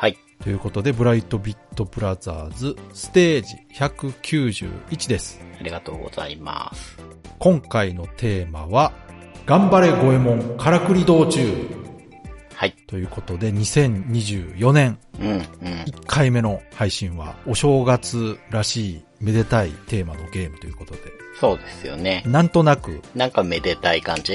はい。ということで、ブライトビットブラザーズステージ191です。ありがとうございます。今回のテーマは、頑張れ五右衛門からくり道中はい。ということで、2024年うん、うん。1回目の配信は、お正月らしいめでたいテーマのゲームということで、そうですよね。なんとなく、なんかめでたい感じ。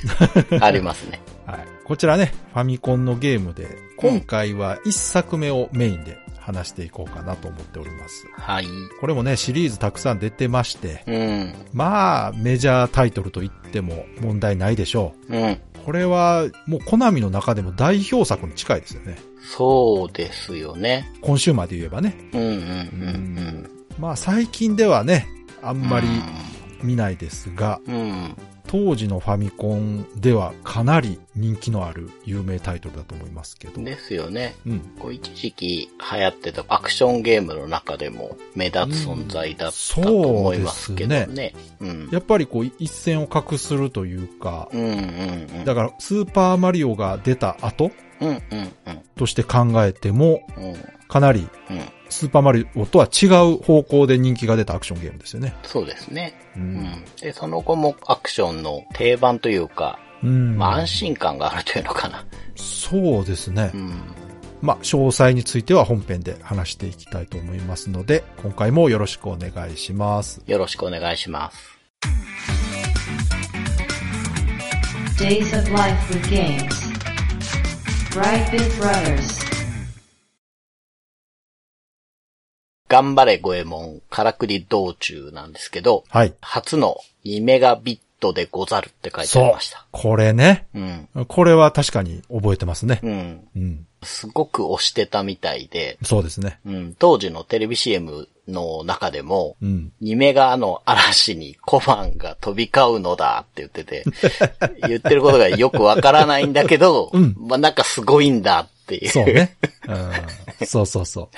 ありますね。はい、こちらね、ファミコンのゲームで、今回は1作目をメインで話していこうかなと思っております。はい。これもね、シリーズたくさん出てまして、うん、まあ、メジャータイトルと言っても問題ないでしょうん。う。これは、もうコナミの中でも代表作に近いですよね。そうですよね。コンシューマーで言えばね。うん、うん、うん、まあ最近ではね、あんまり見ないですが、うん。うん。当時のファミコンではかなり人気のある有名タイトルだと思いますけど。ですよね。うん。こう一時期流行ってたアクションゲームの中でも目立つ存在だったと思いますけどうんそうね。うん。やっぱりこう一線を画するというか、うん、うん、うん。だからスーパーマリオが出た後うん、うん、うん。として考えても、うん、かなりうん。スーパーマリオとは違う方向で人気が出たアクションゲームですよね。そうですね。う。うんん。で、その後もアクションの定番というか、うん。まあ安心感があるというのかな。そうですねう。ん。まあ、詳細については本編で話していきたいと思いますので、今回もよろしくお願いします。よろしくお願いします。Days of Life with Games. Brightbit Brothers. 頑張れ五右衛門、からくり道中なんですけど、はい。初の2メガビットでござるって書いてありました。これね。うん。これは確かに覚えてますね。うん。うん。すごく押してたみたいで、そうですね。うん。当時のテレビ CM の中でも、うん。2メガの嵐に小判が飛び交うのだって言ってて、言ってることがよくわからないんだけど、うんまあなんかすごいんだっていう。そうね。うん。そうそうそ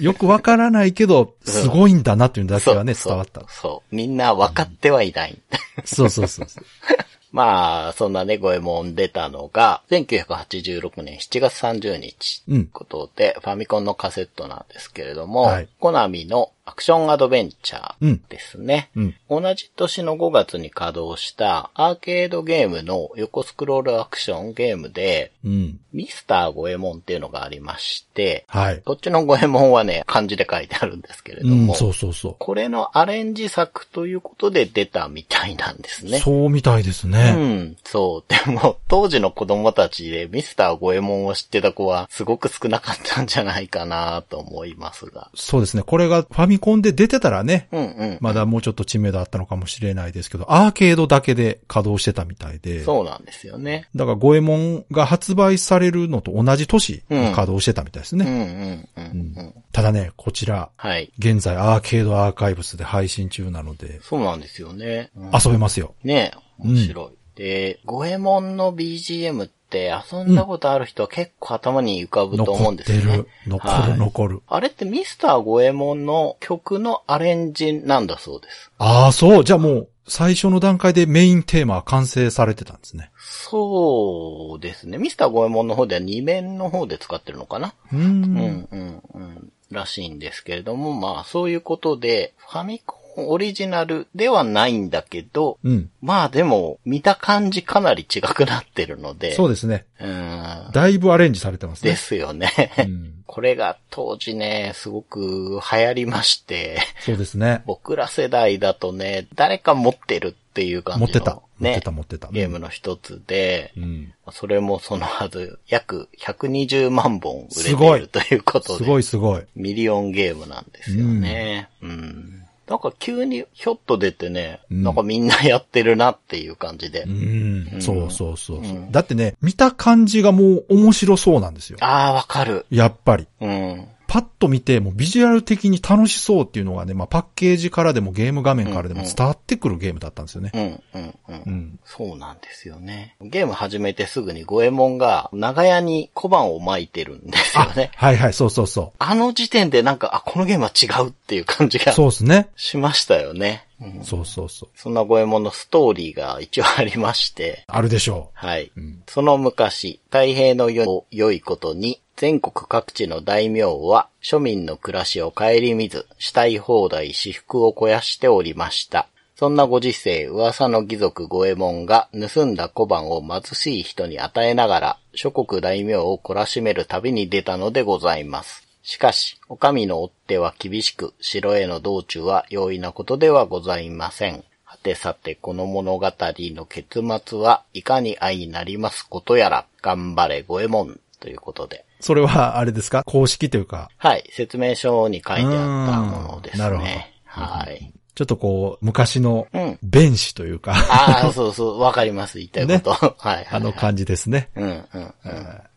う。よくわからないけど、すごいんだなっていうのだけはね、伝わったそう。。そう。みんな分かってはいない。そうそうそうそう。まあ、そんなね、五右衛門出たのが、1986年7月30日。ことで、ファミコンのカセットなんですけれども、はいコナミのアクションアドベンチャーうんですね。うん。同じ年の5月に稼働したアーケードゲームの横スクロールアクションゲームで、うん。ミスター五右衛門っていうのがありまして、はい。こっちの五右衛門はね、漢字で書いてあるんですけれどうん、も、そうそうそこれのアレンジ作ということで出たみたいなんですう。ね。そうみたいですうね。ん、そう。でも、当時の子供たちでミスター五右衛門を知ってた子はすごく少なかったんじゃないかなと思いますが。そうですね。これがファミコンで出てたらね、うんうん。まだもうちょっと知名度あったのかもしれないですけど、アーケードだけで稼働してたみたいで。そうなんですよね。だから、五右衛門が発売されるのと同じ年に稼働してたみたいですね。うんうんうんうん。ただね、こちら、はい。現在アーケードアーカイブスで配信中なので、そうなんですよね。うん遊べますよ。ね面白い。で、五右衛門の BGM って遊んだことある人は結構頭に浮かぶと思うんですよね。る。残る、はい残る。あれってミスター五右衛門の曲のアレンジなんだそうです。ああ、そう。じゃあもう、最初の段階でメインテーマは完成されてたんですね。そうですね。ミスター五右衛門の方では2面の方で使ってるのかな？うーん。うん、うん、うん。らしいんですけれども、まあそういうことで、ファミコンオリジナルではないんだけど、うん。まあでも、見た感じかなり違くなってるので、そうですね。うん、だいぶアレンジされてますね。ですよね。うん。これが当時ね、すごく流行りまして、そうですね。僕ら世代だとね、誰か持ってるっていう感じの、持ってた。持ねってた、持ってた。ゲームの一つで、うん。それもそのはず、約120万本売れているということで、すごいすごい。ミリオンゲームなんですよね。うん。なんか急にひょっと出てね、うんなんかみんなやってるなっていう感じで。うん。そうそうそうそう、うんだってね、見た感じがもう面白そうなんですよ。ああ、わかる。やっぱり。うん。パッと見て、もうビジュアル的に楽しそうっていうのがね、まあパッケージからでもゲーム画面からでも伝わってくるゲームだったんですよね。うん、うん、うん。うん。そうなんですよね。ゲーム始めてすぐに五右衛門が長屋に小判を巻いてるんですよね。はいはい、そうそうそあの時点でなんか、あ、このゲームは違うっていう感じう。がそうですね。しましたよね。うんそうそうそう。そんな五右衛門のストーリーが一応ありまして、あるでしょはい。う。うん。その昔、太平の世を良いことに、全国各地の大名は、庶民の暮らしを顧みず、したい放題私服を肥やしておりました。そんなご時世、噂の義族五右衛門が盗んだ小判を貧しい人に与えながら、諸国大名を懲らしめる旅に出たのでございます。しかし、お上の追っ手は厳しく、城への道中は容易なことではございません。はてさて、この物語の結末はいかに相なりますことやら、頑張れ五右衛門ということで。それは、あれですか？公式というか、はい、説明書に書いてあったものですうんなるほどね。はい。ちょっとこう、昔のうん、弁士というか、ああ、そうそう、わかります、言いたいこと。はいはい。あの感じですね。うん、うん、うん。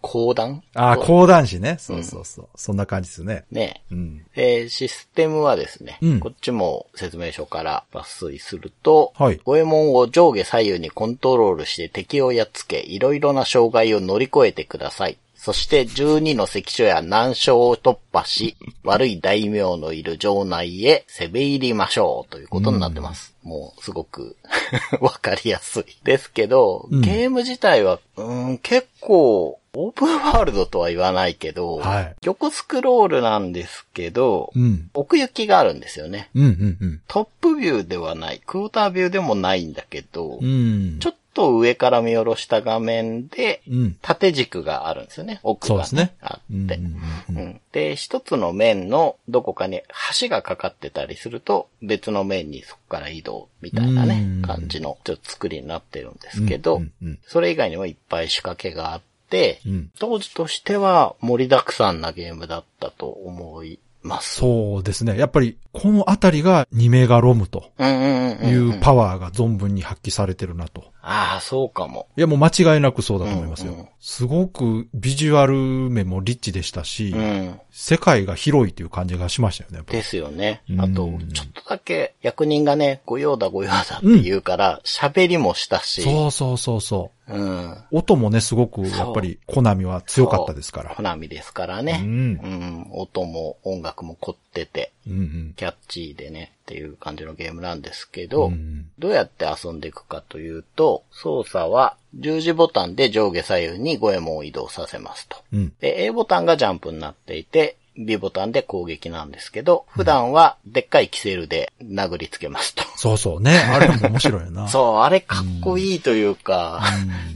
講談？ああ、講談師ね。そうそうそう。そんな感じですね。ね。うん。で、システムはですね、うんこっちも説明書から抜粋すると、はい五右衛門を上下左右にコントロールして敵をやっつけ、いろいろな障害を乗り越えてください。そして12の関所や難所を突破し、悪い大名のいる城内へ攻め入りましょうということになってます。もうすごく わかりやすい。ですけど、うんゲーム自体は、うーん、結構、オープンワールドとは言わないけど、はい横スクロールなんですけど、うん。奥行きがあるんですよね。うん、うん、うん。トップビューではない、クォータービューでもないんだけど、うん。ちょっと上から見下ろした画面で、うん。縦軸があるんですよね。奥が、ねあうんって。うんうんうんで、一つの面のどこかに橋がかかってたりすると、別の面にそこから移動みたいなねうん、感じのちょっと作りになってるんですけど、うんうんそれ以外にもいっぱい仕掛けがあって、うん当時としては盛りだくさんなゲームだったと思います。そうですね。やっぱり、このあたりが2メガロムと。いうパワーが存分に発揮されてるなと。ああ、そうかも。いや、もう間違いなくそうだと思いますよ。うんうんすごくビジュアル面もリッチでしたし、うん。世界が広いという感じがしましたよね。ですよねう。んあと、ちょっとだけ役人がね、ご用だご用だって言うから、喋、りもしたし、そうそうそうそう。うん。音もね、すごく、やっぱり、コナミは強かったですから。コナミですからうね。んう。ん。音も音楽も凝ってて、うんうん。キャッチーでね、っていう感じのゲームなんですけど、うんどうやって遊んでいくかというと、操作は十字ボタンで上下左右に五右衛門を移動させますと。うん。で、A ボタンがジャンプになっていて、B ボタンで攻撃なんですけど、普段はでっかいキセルで殴りつけますと。そうそうね。あれも面白いよな。そう、あれかっこいいというか、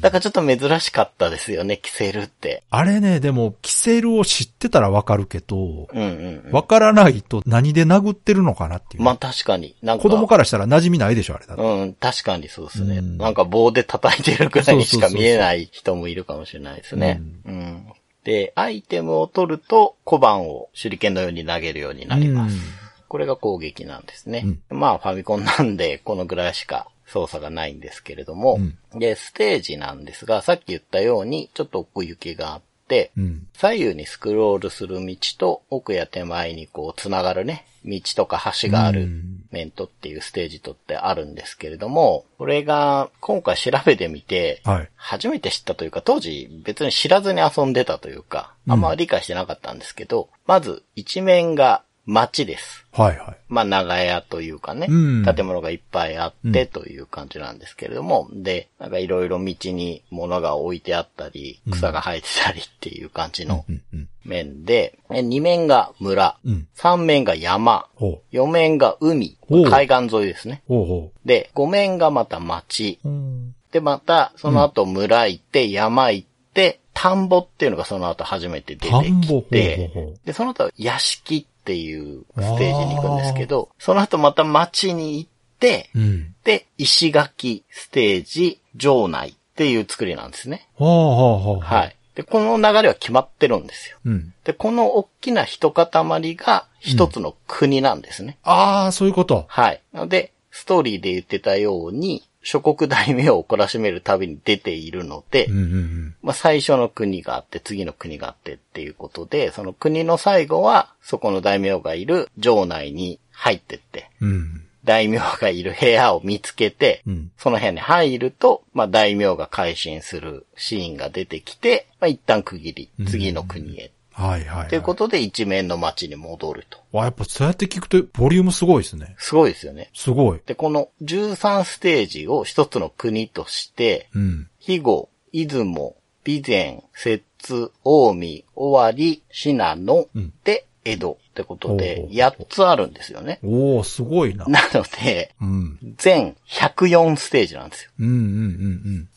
だからちょっと珍しかったですよね、キセルって。あれね、でも、キセルを知ってたらわかるけど、うんうんうん。わからないと何で殴ってるのかなっていう。まあ確かに。なんか。子供からしたら馴染みないでしょ、あれだって。うん、確かにそうですね。うんなんか棒で叩いてるくらいにしか見えない人もいるかもしれないですね。うん。で、アイテムを取ると小判を手裏剣のように投げるようになります。うんこれが攻撃なんですね。まあファミコンなんでこのぐらいしか操作がないんですけれども、で、ステージなんですが、さっき言ったようにちょっと奥行きがあって、うん。左右にスクロールする道と奥や手前にこう繋がるね、道とか橋があるうん面とっていうステージとってあるんですけれども、これが今回調べてみて、はい。初めて知ったというか、当時別に知らずに遊んでたというか、あんま理解してなかったんですけど、まず一面が街です。はいはい。まあ、長屋というかね、うん建物がいっぱいあってという感じなんですけれども、で、なんかいろいろ道に物が置いてあったり、草が生えてたりっていう感じのうんうん。面で、え二面が村、うん三面が山、ほう。四面が海海岸沿いですね。で、五面がまた町、う。うん。で、また、その後村行って、山行って、田んぼっていうのがその後初めて出てきて。で、その後屋敷っていうステージに行くんですけど、その後また町に行って、うん。で、石垣、ステージ、城内っていう作りなんですね。ほうほうほう。。はいい。で、この流れは決まってるんですよ。うん。で、この大きな一塊が一つの国なんですね。ああ、そういうこと。はい。なので、ストーリーで言ってたように、諸国大名を懲らしめるたびに出ているので、うんうんうん。まあ最初の国があって、次の国があってっていうことで、その国の最後は、そこの大名がいる城内に入ってって、うん。大名がいる部屋を見つけて、うん。その部屋に入ると、まあ大名が改心するシーンが出てきて、まあ一旦区切り、次の国へ。はいはい、はい。ということで一面の街に戻ると。わ、やっぱそうやって聞くと、ボリュームすごいですね。すごいですよね。すごい。で、この13ステージを一つの国として、うん。肥後、出雲、備前、摂津、近江、尾張、信濃うんで、江戸ってことでほうほう、8つあるんですよね。おー、すごいな。なので、うん。全104ステージなんですよ。うんうんうん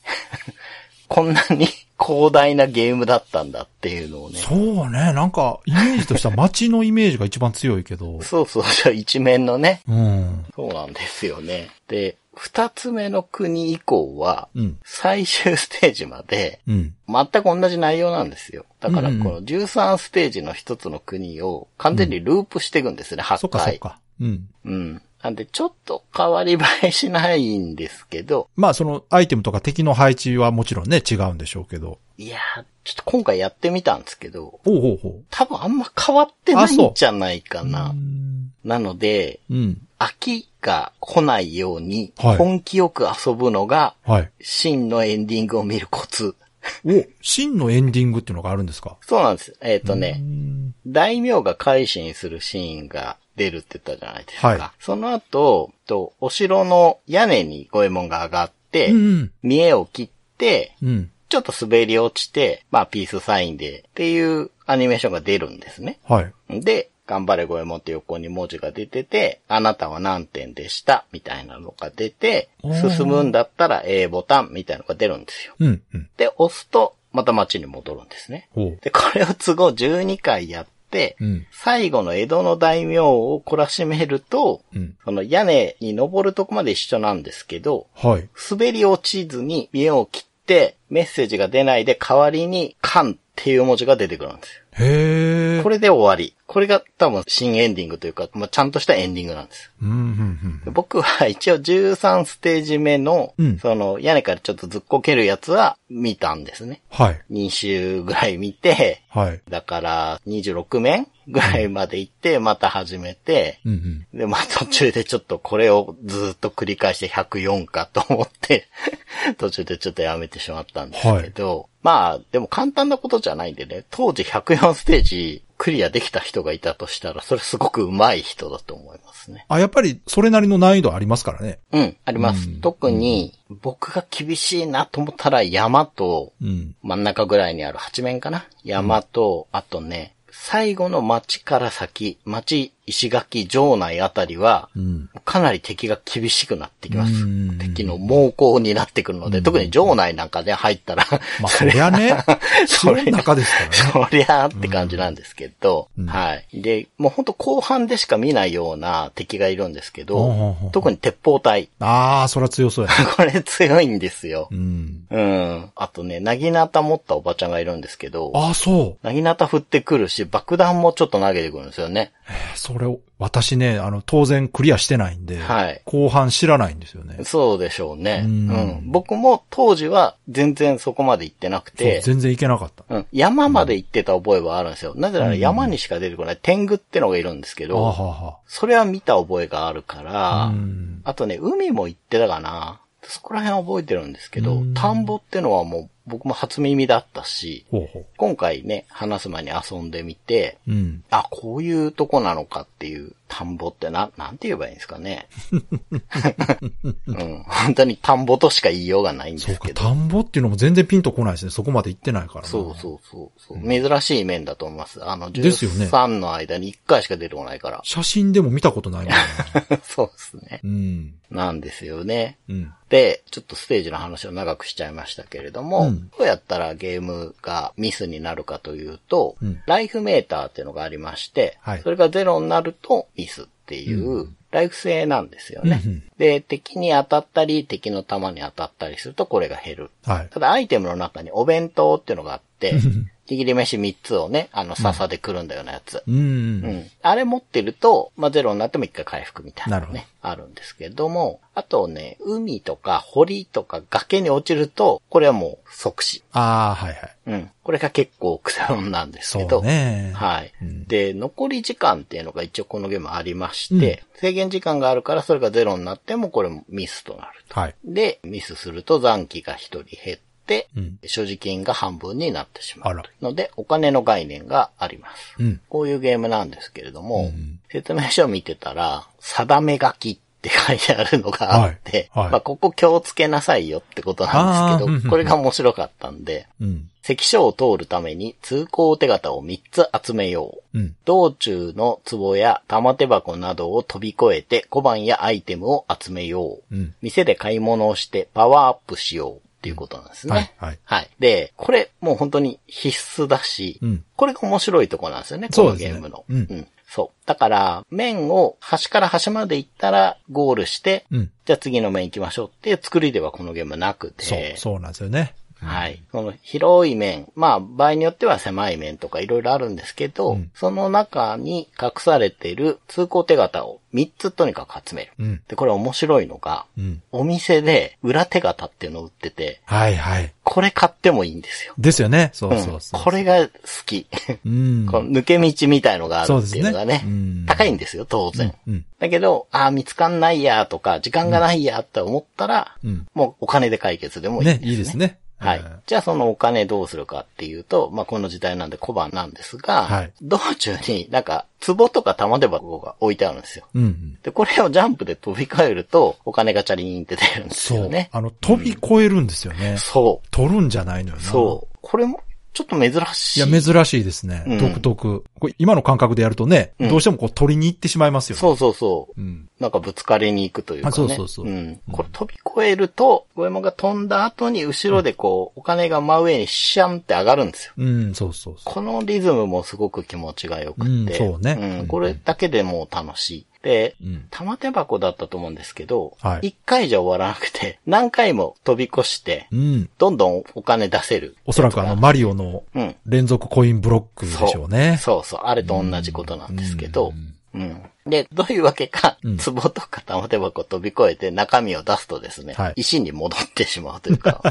こんなに広大なゲームだったんだっていうのをうん。ね。そうね。なんか、イメージとしては街のイメージが一番強いけど。そうそう、じゃあ一面のね。うん。そうなんですよね。で、二つ目の国以降は、うん。最終ステージまで、うん。全く同じ内容なんですよ。だからこの13ステージの一つの国を完全にループしていくんですね、8そっかそっ回。か。うん。うん。なんでちょっと変わり映えしないんですけど、まあそのアイテムとか敵の配置はもちろんね、違うんでしょうけど。いやー、ちょっと今回やってみたんですけど、ほうほうほう。多分あんま変わってないんじゃないかなう。ん。なので、うん。飽きが来ないように、はい根気よく遊ぶのが、はい。真のエンディングを見るコツ。お、真のエンディングっていうのがあるんですか？そうなんです。えっ、とうね、ん大名が改心するシーンが出るって言ったじゃないですか。はいその後、と、お城の屋根に五右衛門が上がって、うん。見栄を切って、うん。ちょっと滑り落ちて、まあピースサインでっていうアニメーションが出るんですね。はい。で、頑張れ五右衛門って横に文字が出てて、あなたは何点でしたみたいなのが出て進むんだったら A ボタンみたいなのが出るんですよ。うん。うん。で、押すと、また街に戻るんですね。で、これを都合12回やって、うん。最後の江戸の大名を懲らしめると、うん。その屋根に登るとこまで一緒なんですけど、はい。滑り落ちずに家を切って、メッセージが出ないで代わりに、缶っていう文字が出てくるんですよ。へー。これで終わり。これが多分新エンディングというか、まあ、ちゃんとしたエンディングなんです。うん、うん、で僕は一応13ステージ目の、うんその屋根からちょっとずっこけるやつは見たんですね。はい。2週ぐらい見て、はい。だから26面ぐらいまで行って、また始めて、うん、うん。で、まあ途中でちょっとこれをずっと繰り返して104かと思って、途中でちょっとやめてしまったんですけど、まあでも簡単なことじゃないんでね、当時104ステージクリアできた人がいたとしたら、それすごく上手い人だと思いますね。あ、やっぱりそれなりの難易度ありますからね。うん、あります。うん特に、僕が厳しいなと思ったら山と、うん。真ん中ぐらいにある八面かな山と、あとね、最後の町から先、町、石垣、城内あたりは、うん。かなり敵が厳しくなってきますうん。敵の猛攻になってくるので、特に城内なんかで入ったら、まあ、そりゃね、それの中ですからね。そりゃーって感じなんですけど、うんはい。で、もうほんと後半でしか見ないような敵がいるんですけどう、特に鉄砲隊。ああ、そりゃ強そうやね。これ強いんですよう。ん。うん。あとね、なぎなた持ったおばちゃんがいるんですけど、ああ、そう。なぎなた振ってくるし、爆弾もちょっと投げてくるんですよね。それを、私ね、あの、当然クリアしてないんで、はい後半知らないんですよね。そうでしょうね。ううんん。僕も当時は全然そこまで行ってなくて、全然いけなかった。うん。山まで行ってた覚えはあるんですよ。なぜなら山にしか出てこない天狗ってのがいるんですけど、それは見た覚えがあるから、あ。うん。あとね、海も行ってたかな。そこら辺は覚えてるんですけどうん、田んぼってのはもう僕も初耳だったし、ほうほ今回ね、話す前に遊んでみて、う。うん。あ、こういうとこなのかっていう田んぼってな、なんて言えばいいんですかね。うん。本当に田んぼとしか言いようがないんですけど。田んぼっていうのも全然ピンとこないですね。そこまで行ってないからな。そうそうそうそう、珍しい面だと思います。あの、ですよね13の間に1回しか出てこないから。写真でも見たことないもんな。そうですね。うん。なんですよね。うん。で、ちょっとステージの話を長くしちゃいましたけれども、うんどうやったらゲームがミスになるかというと、うん。ライフメーターっていうのがありまして、はい。それがゼロになるとミスっていう、うライフ制なんですよね、うんうん。で、敵に当たったり、敵の弾に当たったりするとこれが減る。はい。ただアイテムの中にお弁当っていうのがあっって、握り飯3つをね、あの、笹でくるんだようなやつ。うん。うん。うん。あれ持ってると、まあ、ゼロになっても一回回復みたいなのなるね、あるんですけども、あとね、海とか堀とか崖に落ちると、これはもう即死。ああ、はいはい。うん。これが結構クセロンなんですけそど。うね。はい、うんで、残り時間っていうのが一応このゲームありまして、制限時間があるからそれがゼロになってもこれもミスとなると。はい。で、ミスすると残機が一人減っ所持金が半分になってしまうので、お金の概念があります。うん。こういうゲームなんですけれども、うん説明書を見てたら、定め書きって書いてあるのがあって、はいはいまあ、ここ気をつけなさいよってことなんですけど、これが面白かったんで、うん。関所を通るために通行手形を3つ集めよう。うん。道中の壺や玉手箱などを飛び越えて小判やアイテムを集めよう。うん。店で買い物をしてパワーアップしようっていうことなんですね。はい。はい。はい。で、これもう本当に必須だし、うんこれが面白いとこなんですよね、このゲームの。うんそう。だから、面を端から端まで行ったらゴールして、うん。じゃあ次の面行きましょうっていう作りではこのゲームなくて。そう、そうなんですよね。はい。その広い面、まあ場合によっては狭い面とかいろいろあるんですけど、うんその中に隠されている通行手形を3つとにかく集める。うん。で、これ面白いのが、うん。お店で裏手形っていうのを売ってて、はいはい。これ買ってもいいんですよ。ですよね。そううんそうそう。これが好き。うん。この抜け道みたいのがあるっていうのがね、ねうん高いんですよ、当然。うん。だけど、ああ、見つかんないやとか、時間がないやって思ったら、うん。もうお金で解決でもいいですね、ね。いいですね。はいうん。じゃあそのお金どうするかっていうと、まあこの時代なんで小判なんですが、はい道中になんか壺とか玉手箱が置いてあるんですよ。うん。で、これをジャンプで飛び越えると、お金がチャリーンって出るんですそうよね。。あの、飛び越えるんですよね。そう。取るんじゃないのよな。そう。これも、ちょっと珍しい。いや、珍しいですね。うん独特。これ今の感覚でやるとね、うんどうしてもこう取りに行ってしまいますよね。そうそうそう。うん。なんかぶつかりに行くというかね。あそうそうそううん。これ飛び越えると、ゴエモンが飛んだ後に後ろでこう、お金が真上にシャンって上がるんですよ。うん、そうそうそう。このリズムもすごく気持ちが良くて。うんそうねうん。これだけでもう楽しい。で、うん。玉手箱だったと思うんですけど、はい一回じゃ終わらなくて、何回も飛び越して、うん。どんどんお金出せる。おそらくあの、マリオのうん。連続コインブロックでしょうね。そうそう、あれと同じことなんですけどう、んうん。で、どういうわけか、うん壺とか玉手箱を飛び越えて中身を出すとですね、はい石に戻ってしまうというか、こ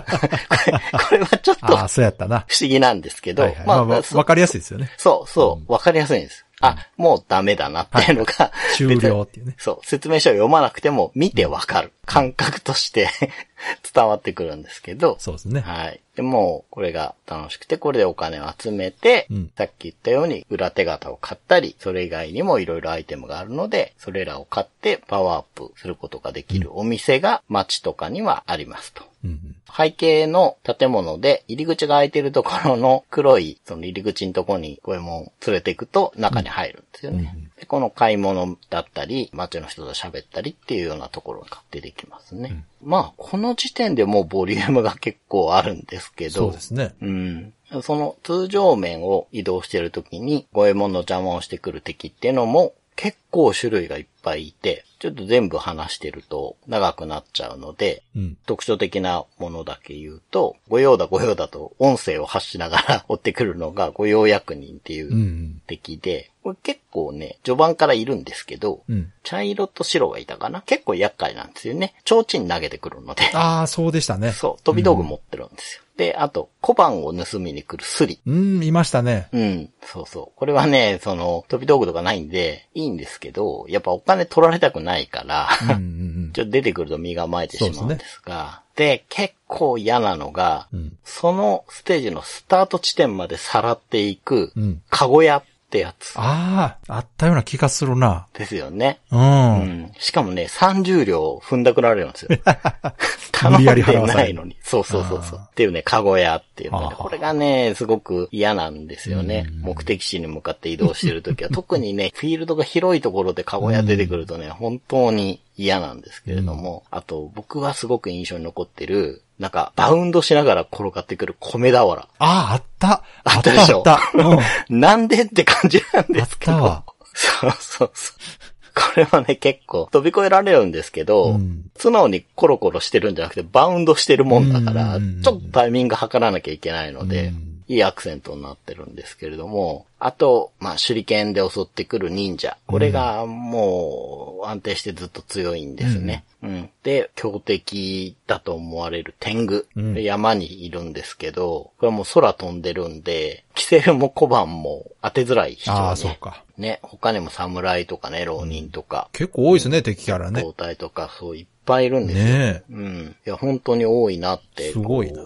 れこれはちょっとああ、そうやったな。不思議なんですけど、はいはい。まあ、わそわかりやすいですよね。そうそう、わかりやすいんです。あ、もうダメだなっていうのが、終了っていうね。そう、説明書を読まなくても見てわかる。感覚として 伝わってくるんですけど、そうですね。はい。でもう、これが楽しくて、これでお金を集めて、うんさっき言ったように裏手形を買ったり、それ以外にもいろいろアイテムがあるので、それらを買ってパワーアップすることができるお店が街とかにはありますと。うん。背景の建物で入り口が開いてるところの黒い、その入り口のところに五右衛門を連れて行くと中に入るんですよね。でこの買い物だったり、街の人と喋ったりっていうようなところが出てきますね。まあ、この時点でもうボリュームが結構あるんですけど。そうですね。うん。その通常面を移動してるときに、五右衛門の邪魔をしてくる敵っていうのも結構種類がいっぱいいて、ちょっと全部話してると長くなっちゃうので、うん。特徴的なものだけ言うと、御用だ御用だと音声を発しながら 追ってくるのが御用役人っていう敵で、これ結構ね、序盤からいるんですけど、うん。茶色と白がいたかな？結構厄介なんですよね。提灯投げてくるので。ああ、そうでしたね。そう、飛び道具持ってるんですよ。で、あと、小判を盗みに来るスリ。うん、いましたね。うん、そうそう。これはね、その、飛び道具とかないんで、いいんですけど、やっぱお金取られたくないから、うんうん ちょっと出てくると身構えてしまうんですが、で結構嫌なのが、うん。そのステージのスタート地点までさらっていくうん。うん。カゴ屋ってやつああ、あったような気がするな。ですよね。う。うんん。しかもね、30両踏んだくられるんですよ。無理やり払わないのに。そうそうそうそう。っていうね、カゴ屋っていうのね。これがね、すごく嫌なんですよね。うん目的地に向かって移動してるときは。特にね、フィールドが広いところでカゴ屋出てくるとね、本当に嫌なんですけれども。あと、僕はすごく印象に残ってる、なんか、バウンドしながら転がってくる米俵。ああ、あった。あったでしょ？あった。うん。なんでって感じなんですけど。あったわそうそうそう。これはね、結構飛び越えられるんですけど、うん素直にコロコロしてるんじゃなくて、バウンドしてるもんだから、うんちょっとタイミング測らなきゃいけないので、うんいいアクセントになってるんですけれども、あと、まあ、手裏剣で襲ってくる忍者。これがもう安定してずっと強いんですね。うん。で、強敵だと思われる天狗。うん山にいるんですけど、これはもう空飛んでるんで、キセルも小判も当てづらい人ああ、ね。そうか。ね、他にも侍とかね、浪人とか、結構多いですね、敵キャラね胴。体とか、そういっぱいいるんですよ。ねうん。いや、本当に多いなって、すごいな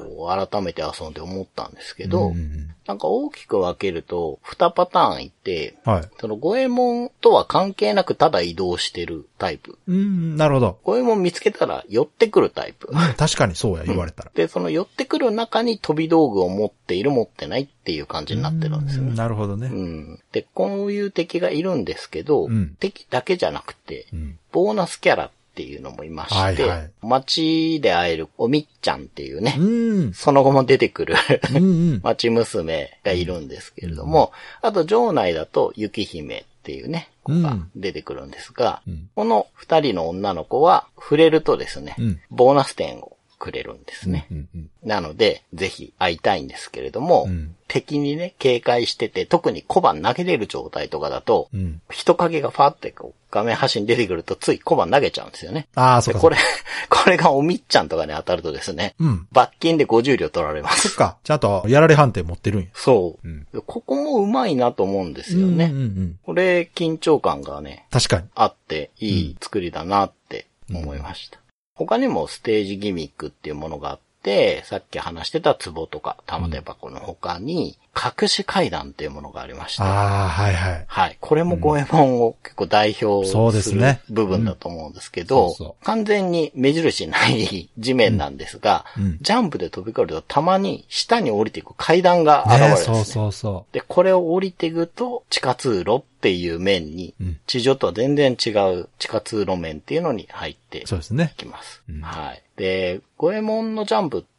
改めて遊んで思ったんですけえ。ど、うんうんなんか大きく分けると、2パターンいて、うんはい。その五右衛門とは関係なくただ移動してるタイプ。うん、なるほど。五右衛門見つけたら寄ってくるタイプ。うん確かにそうや、言われたら。で、その寄ってくる中に飛び道具を持っている持ってないっていう感じになってるんですようんね。なるほどね。うん。で、こういう敵がいるんですけど、うん敵だけじゃなくて、うんボーナスキャラっていうのもいまして、はいはい。街で会えるおみっちゃんっていうね、うん。その後も出てくるうんうん。町娘がいるんですけれども、あと城内だと雪姫っていうね、子が出てくるんですが、うん。この二人の女の子は触れるとですね、うん。ボーナス点をくれるんですね。うんうんなので、ぜひ会いたいんですけれども、うん敵にね、警戒してて、特に小判投げれる状態とかだと、うん。人影がファーってこう画面端に出てくるとつい小判投げちゃうんですよね。ああ、そで、っか。これ、これがおみっちゃんとかに当たるとですね、うん。罰金で50両取られまそっす。か。ちゃんとやられ判定持ってるんや。そう。うんでここもうまいなと思うんですよね。うんうんうん。これ、緊張感がね、確かに。あって、いい作りだなって思いました。他にもステージギミックっていうものがあって、さっき話してた壺とか玉手箱の他に、隠し階段っていうものがありまして、ああ、はいはい。はい。これも五右衛門を結構代表そうですするね部分だと思うんですけど、うんそうそ完全に目印ない地面なんですが、うんジャンプで飛び越えるとたまに下に降りていく階段が現れるんねですね。そうそうそで、これを降りていくと地下通路っていう面に、うん地上とは全然違う地下通路面っていうのに入ってう。そうですね。きます。うんはい。で、五右衛門のジャンプって、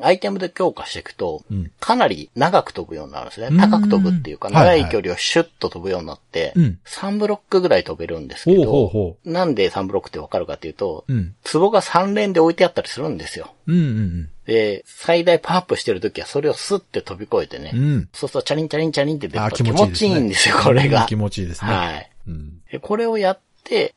アイテムで強化していくと、うんかなり長く飛ぶようになるんですねう。ん高く飛ぶっていうか、長い距離をシュッと飛ぶようになって、うん3ブロックぐらい飛べるんですけど、なんで3ブロックってわかるかっていうと。壺が3連で置いてあったりするんですよ。で、最大パワーアップしてるときはそれをスッて飛び越えてね、うん。うん。そうするとチャリンチャリンチャリンって出ると気持ちいいんですよ、これがうん。気持ちいいですね。はい。うん。でこれをやって、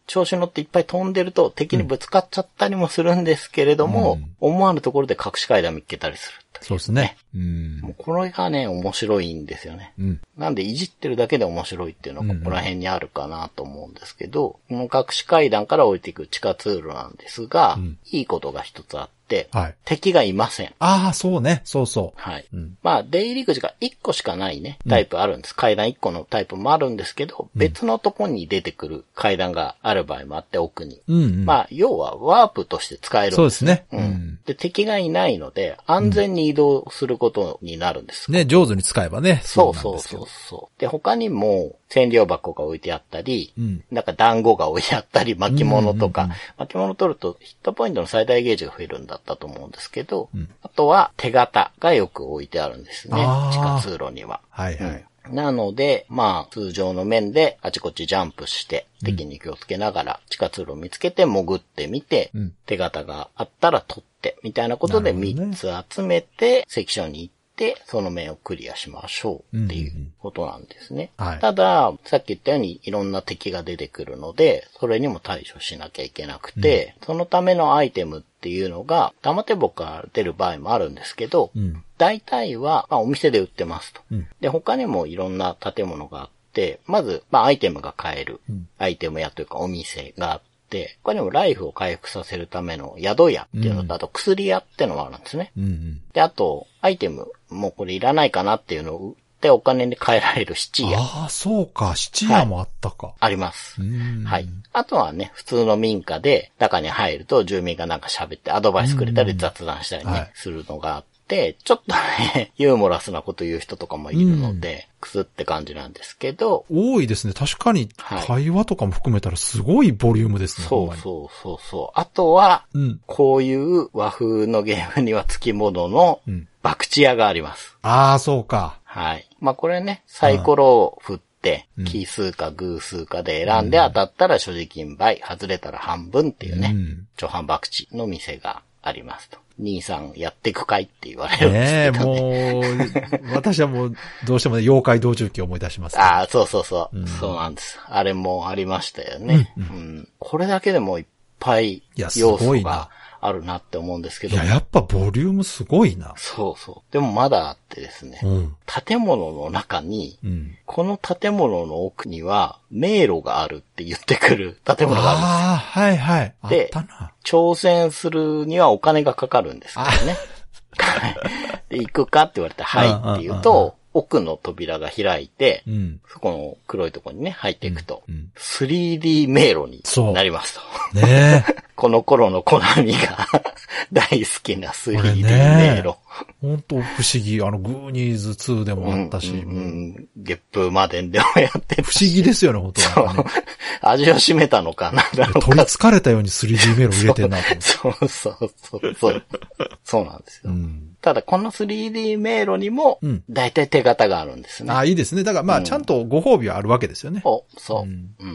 調子乗っていっぱい飛んでると敵にぶつかっちゃったりもするんですけれども、うん思わぬところで隠し階段見っけたりするっていうそうですね。うんも。うこれがね、面白いんですよね。うん。なんでいじってるだけで面白いっていうのがうんここら辺にあるかなと思うんですけど、この隠し階段から降りていく地下通路なんですが、うんいいことが一つあって、はい。敵がいません。ああ、そうね。そうそはい。う。うん。まあ、出入り口が1個しかないね、タイプあるんです。階段1個のタイプもあるんですけど、別のとこに出てくる階段がある場合もあって、奥に。うんうん。まあ、要はワープとして使えるんで。そうですすね。ううんん。で、敵がいないので、安全に移動することになるんです。ね、上手に使えばね。そうそうそうそう。で、他にも、占領箱が置いてあったり、うん。なんか団子が置いてあったり、巻物とか、うんうんうん巻物取るとヒットポイントの最大ゲージが増えるんだったと思うんですけど、うんあとは手形がよく置いてあるんですね。地下通路には。はいはい。なので、まあ、通常の面であちこちジャンプして、敵に気をつけながら地下通路を見つけて潜ってみて、うん手形があったら取って、みたいなことでなるほどね3つ集めて、セクションに行って、その面をクリアしましょうっていううんうんうんことなんですね。はいただ、さっき言ったようにいろんな敵が出てくるので、それにも対処しなきゃいけなくて、そのためのアイテムっていうのが、玉手箱から出る場合もあるんですけど、うん。大体は、まあ、お店で売ってますと。うんで、他にもいろんな建物があって、まず、まあ、アイテムが買える、うんアイテム屋というかお店があって、他にもライフを回復させるための宿屋っていうのと、うんあと薬屋っていうのがあるんですね。で、あと、アイテム、もうこれいらないかなっていうのを売ってお金に換えられる七屋ああ、そうか。七夜もあったか。あります。うんはい。あとはね、普通の民家で中に入ると住民がなんか喋ってアドバイスくれたり雑談したりね、はいするのがあって、ちょっとね、ユーモラスなこと言う人とかもいるので、くすって感じなんですけど、多いですね。確かに、はい会話とかも含めたらすごいボリュームですね。そうそうそうそう。あとは、う。うん。こういう和風のゲームには付き物のうん。博打屋があります。ああ、そうか。はい。まあこれね、サイコロを振ってうん、奇数か偶数かで選んで当たったら所持金倍、外れたら半分っていうね、うん。長半博打の店がありますと。兄さんやってくかいって言われるんですけどね。もう、私はもう、どうしてもね、妖怪道中記を思い出しますけど。ああ、そうそうそう、うんそうなんです。あれもありましたよね。ううんこれだけでもいっぱい要素があるなって思うんですけど。いや、やっぱボリュームすごいな。そうそう。でもまだあってですね。うん。建物の中に、うん。この建物の奥には迷路があるって言ってくる 建物があるんですよ。ああ、はいはい。で。挑戦するにはお金がかかるんですけどね。で、行くかって言われて、はいって言うと、奥の扉が開いて、うん。そこの黒いところにね、入っていくと、うんうん 3D 迷路にそうなりますと。ねえ。この頃のコナミが 大好きなこ 3D れね迷路。本当不思議。あの、グーニーズ2でもあったし、うんうんゲップまででもやってた不思議ですよね、本当そうなんかね。味を占めたのかなだろう取りか。憑かれたように 3D メロ入れてんなと思って。そうそうそうそう。そうなんですよ。うん。ただこの 3D 迷路にもうん、大体手形があるんですね。ああ、いいですね。だからまあ、うんちゃんとご褒美はあるわけですよね。お、そう。ううん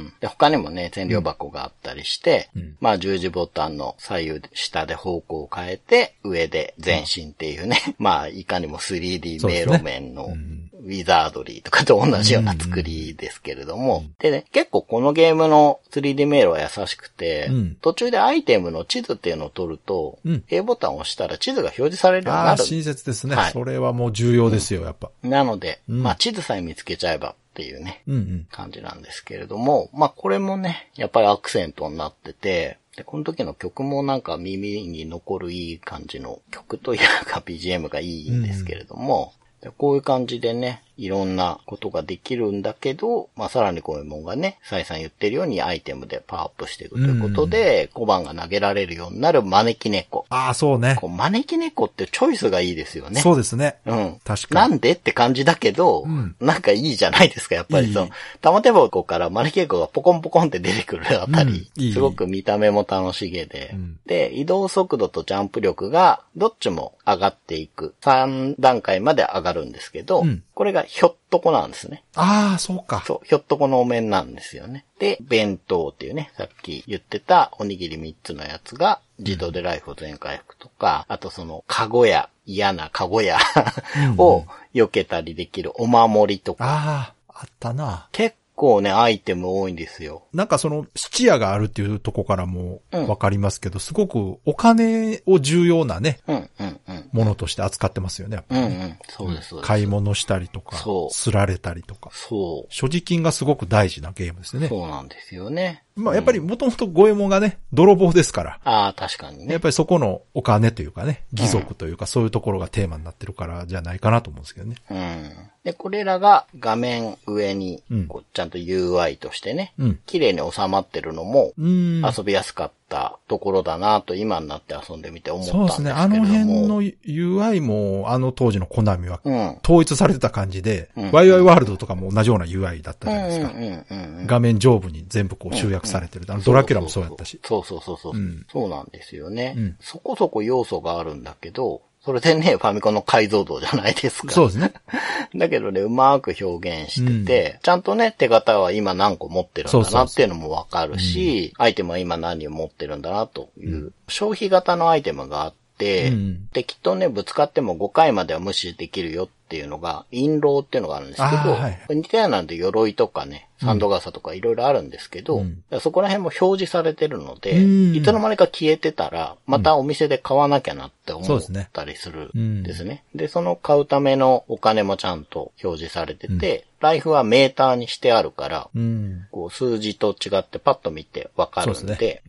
ん。で、他にもね、占領箱があったりして、うんまあ十字ボタンの左右下で方向を変えて、上で前進っていうね、まあいかにも 3D 迷路面のうん。ウィザードリーとかと同じような作りですけれども、でね、結構このゲームの 3D 迷路は優しくて、うん。途中でアイテムの地図っていうのを取ると、うん。A ボタンを押したら地図が表示されるようにああ、なる。親切ですね、はい。それはもう重要ですよ、やっぱ。なので、うん。まあ地図さえ見つけちゃえばっていうね、うんうん。感じなんですけれども、まあこれもね、やっぱりアクセントになってて、で、この時の曲もなんか耳に残るいい感じの曲というか BGM がいいんですけれども、でこういう感じでね、いろんなことができるんだけど、まあさらにこういうもんがね、サイさん言ってるようにアイテムでパワーアップしていくということで、小判が投げられるようになる招き猫。ああ、そうね。こう招き猫ってチョイスがいいですよね。そうですね。うん。確かに。なんでって感じだけど、うんなんかいいじゃないですか、やっぱりその玉手箱から招き猫がポコンポコンって出てくるあたり、うんいいすごく見た目も楽しげで、うんで、移動速度とジャンプ力がどっちも上がっていく。3段階まで上がるんですけど、うんこれがひょっとこなんですね。ああ、そうか。そう、ひょっとこのお面なんですよね。で、弁当っていうね、さっき言ってたおにぎり3つのやつが自動でライフを全回復とか、あとその、カゴや、嫌なカゴや を避けたりできるお守りとか、ああ、あったな。結構ね、アイテム多いんですよ。なんかその、質屋があるっていうとこからもうんわかりますけど、すごくお金を重要なね、うん、うん、うん。ものとして扱ってますよね。やっぱうん、うん。そうです、そうです。買い物したりとかそ、うすられたりとか。そ所持金がすごく大事なゲームですう。ね。そうなんですよね。まあやっぱりもともと五右衛門がね、泥棒ですから。ああ、確かにね。やっぱりそこのお金というかね、義足というかそういうところがテーマになってるからじゃないかなと思うんですけどね。うん。で、これらが画面上にうん、こうちゃんと UI としてね、うん。綺麗に収まってるのも、うん。遊びやすかったところだなと今になって遊んでみて思ったんですけれども。そうですね。あの辺の UI も、あの当時のコナミはうん。統一されてた感じで、うんワイワイワールドとかも同じような UI だったうんじゃないですか。画面上部に全部こう集約されてる。あのドラキュラもそうやったし。そうそうそうそう。うんそうなんですよね、うんそこそこ要素があるんだけど、それでね、ファミコンの解像度じゃないですか。そうですね。だけどね、うまく表現してて、ちゃんとね、手形は今何個持ってるんだなっていうのもわかるし、アイテムは今何を持ってるんだなという、消費型のアイテムがあって、うん。で、きっとね、ぶつかっても5回までは無視できるよっていうのが、印籠っていうのがあるんですけど、はい。似たようなんで鎧とかね、サンド傘とかいろいろあるんですけど、うん。そこら辺も表示されてるので、うん。いつの間にか消えてたら、またお店で買わなきゃなって思ったりするうんんですね。で、その買うためのお金もちゃんと表示されてて、ライフはメーターにしてあるから、うん。こう数字と違ってパッと見てわかるんで、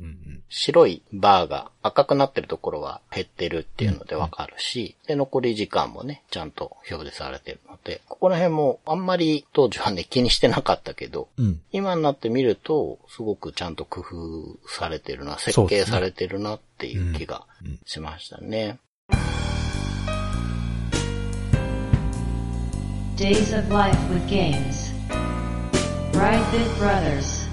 白いバーが赤くなってるところは減ってるっていうのでわかるし、で、残り時間もね、ちゃんと表示されてるので、ここら辺もあんまり当時はね、気にしてなかったけど、うん。今になってみると、すごくちゃんと工夫されてるな、設計されてるなっていう気がうんしましたね。Days of Life with Games. Brightbit Brothers.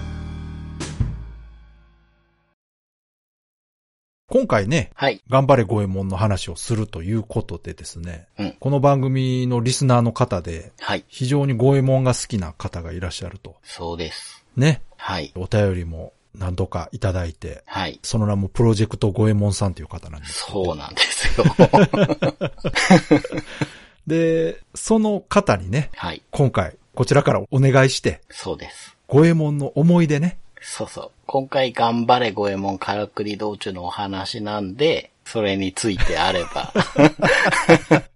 今回ね、はい。頑張れ五右衛門の話をするということでですね、うんこの番組のリスナーの方で、はい。非常に五右衛門が好きな方がいらっしゃると。そうです。ね。はい。お便りも何度かいただいて、はい。その名もプロジェクトゴエモンさんという方なんです。そうなんですよ。で、その方にね、はい。今回、こちらからお願いして、そうです。ゴエモンの思い出ね、そうそう。今回頑張れ五右衛門からくり道中のお話なんで、それについてあれば。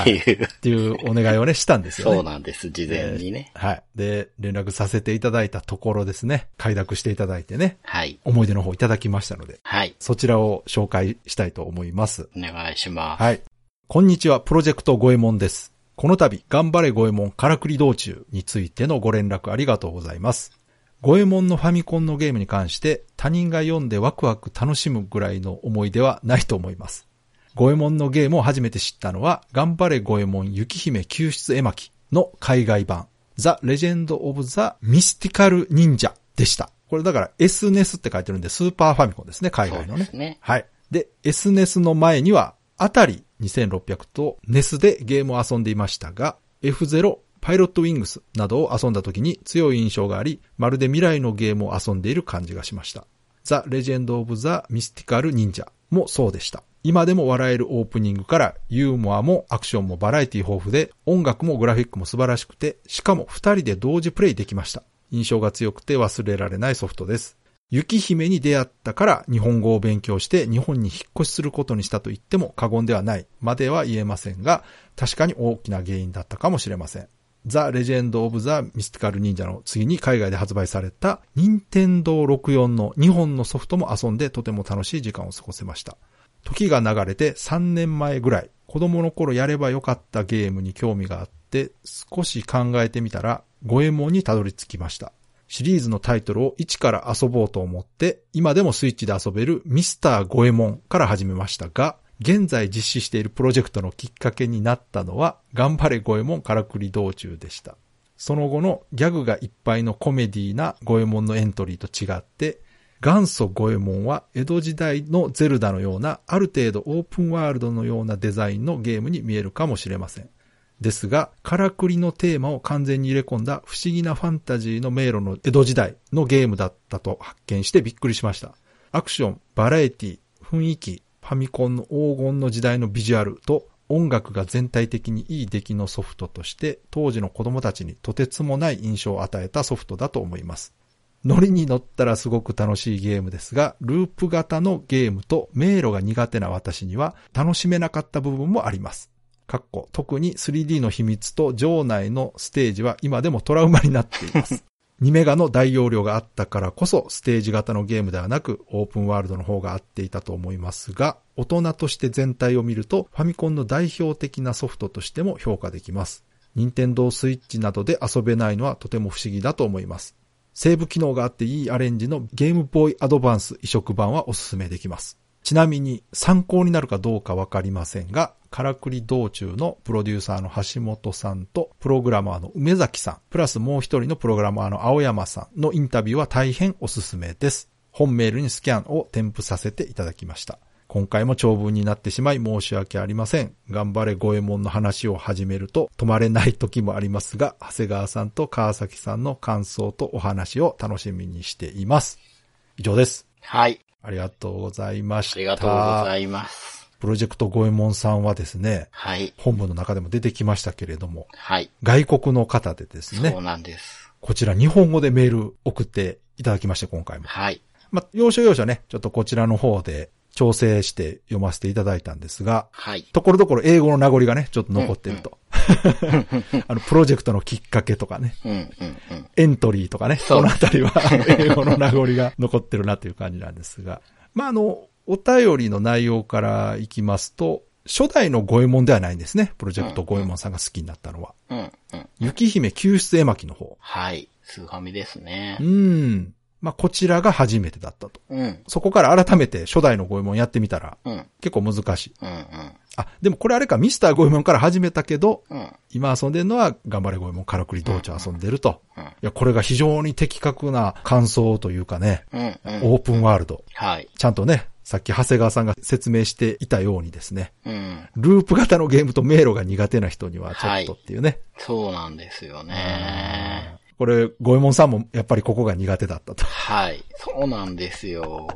っていう、っていうお願いをね、したんですよね。そうなんです、事前にね。はい。で、連絡させていただいたところですね、快諾していただいてね、はい。思い出の方いただきましたので、はい。そちらを紹介したいと思います。お願いします。はい。こんにちは、プロジェクトゴエモンです。この度、頑張れゴエモンからくり道中についてのご連絡ありがとうございます。ゴエモンのファミコンのゲームに関して他人が読んでワクワク楽しむぐらいの思い出はないと思います。ゴエモンのゲームを初めて知ったのは、頑張れゴエモン雪姫救出絵巻の海外版、ザ・レジェンド・オブ・ザ・ミスティカル・忍者でした。これだから SNES って書いてるんで、スーパーファミコンですね、海外のね。ね。はい。で、SNES の前には、あたり2600と NES でゲームを遊んでいましたが、F0、パイロットウィングスなどを遊んだ時に強い印象があり、まるで未来のゲームを遊んでいる感じがしました。ザ・レジェンド・オブ・ザ・ミスティカル・忍者もそうでした。今でも笑えるオープニングからユーモアもアクションもバラエティ豊富で音楽もグラフィックも素晴らしくて、しかも二人で同時プレイできました。印象が強くて忘れられないソフトです。雪姫に出会ったから日本語を勉強して日本に引っ越しすることにしたと言っても過言ではないまでは言えませんが、確かに大きな原因だったかもしれません。ザ・レジェンド・オブ・ザ・ミスティカル・忍者の次に海外で発売された任天堂64の2本のソフトも遊んでとても楽しい時間を過ごせました。時が流れて3年前ぐらい、子供の頃やればよかったゲームに興味があって少し考えてみたら、ゴエモンにたどり着きました。シリーズのタイトルを一から遊ぼうと思って、今でもスイッチで遊べるミスターゴエモンから始めましたが、現在実施しているプロジェクトのきっかけになったのは、頑張れゴエモンからくり道中でした。その後のギャグがいっぱいのコメディーなゴエモンのエントリーと違って、元祖ゴエモンは江戸時代のゼルダのようなある程度オープンワールドのようなデザインのゲームに見えるかもしれません。ですが、からくりのテーマを完全に入れ込んだ不思議なファンタジーの迷路の江戸時代のゲームだったと発見してびっくりしました。アクション、バラエティ、雰囲気、ファミコンの黄金の時代のビジュアルと音楽が全体的にいい出来のソフトとして当時の子供たちにとてつもない印象を与えたソフトだと思います。ノリに乗ったらすごく楽しいゲームですが、ループ型のゲームと迷路が苦手な私には楽しめなかった部分もあります。かっこ特に 3D の秘密と場内のステージは今でもトラウマになっています。2メガの大容量があったからこそステージ型のゲームではなくオープンワールドの方が合っていたと思いますが、大人として全体を見るとファミコンの代表的なソフトとしても評価できます。任天堂スイッチなどで遊べないのはとても不思議だと思います。セーブ機能があっていいアレンジのゲームボーイアドバンス移植版はおすすめできます。ちなみに参考になるかどうかわかりませんが、からくり道中のプロデューサーの橋本さんとプログラマーの梅崎さん、プラスもう一人のプログラマーの青山さんのインタビューは大変おすすめです。本メールにスキャンを添付させていただきました。今回も長文になってしまい申し訳ありません。頑張れ五右衛門の話を始めると止まれない時もありますが、長谷川さんと川崎さんの感想とお話を楽しみにしています。以上です。はい。ありがとうございました。ありがとうございます。プロジェクト五右衛門さんはですね、はい。本部の中でも出てきましたけれども、はい。外国の方でですねそう、なんです。こちら日本語でメール送っていただきまして、今回も。はい。まあ、要所要所ね、ちょっとこちらの方で調整して読ませていただいたんですが、はい。ところどころ英語の名残がね、ちょっと残ってると。あの、プロジェクトのきっかけとかね、うん、うん、うん。エントリーとかね、そのあたりは 英語の名残が残ってるなという感じなんですが。まあ、あの、お便りの内容からいきますと、初代の五右衛門ではないんですね。プロジェクト五右衛門さんが好きになったのは。うん、うん。雪姫救出絵巻の方。はい。スーファミですねう。ん。まあ、こちらが初めてだったと。うん、そこから改めて初代の五右衛門やってみたら、うん、結構難しい。うん、うん。あ、でもこれあれか、ミスター五右衛門から始めたけど、うん、今遊んでるのは、頑張れ五右衛門からくり道中遊んでると。うんいや、これが非常に的確な感想というかね、うん、うん。オープンワールド。はい。ちゃんとね、さっき長谷川さんが説明していたようにですね、うん。ループ型のゲームと迷路が苦手な人にはちょっとっていうね。そうなんですよね。これ、五右衛門さんもやっぱりここが苦手だったと。はい。そうなんですよ。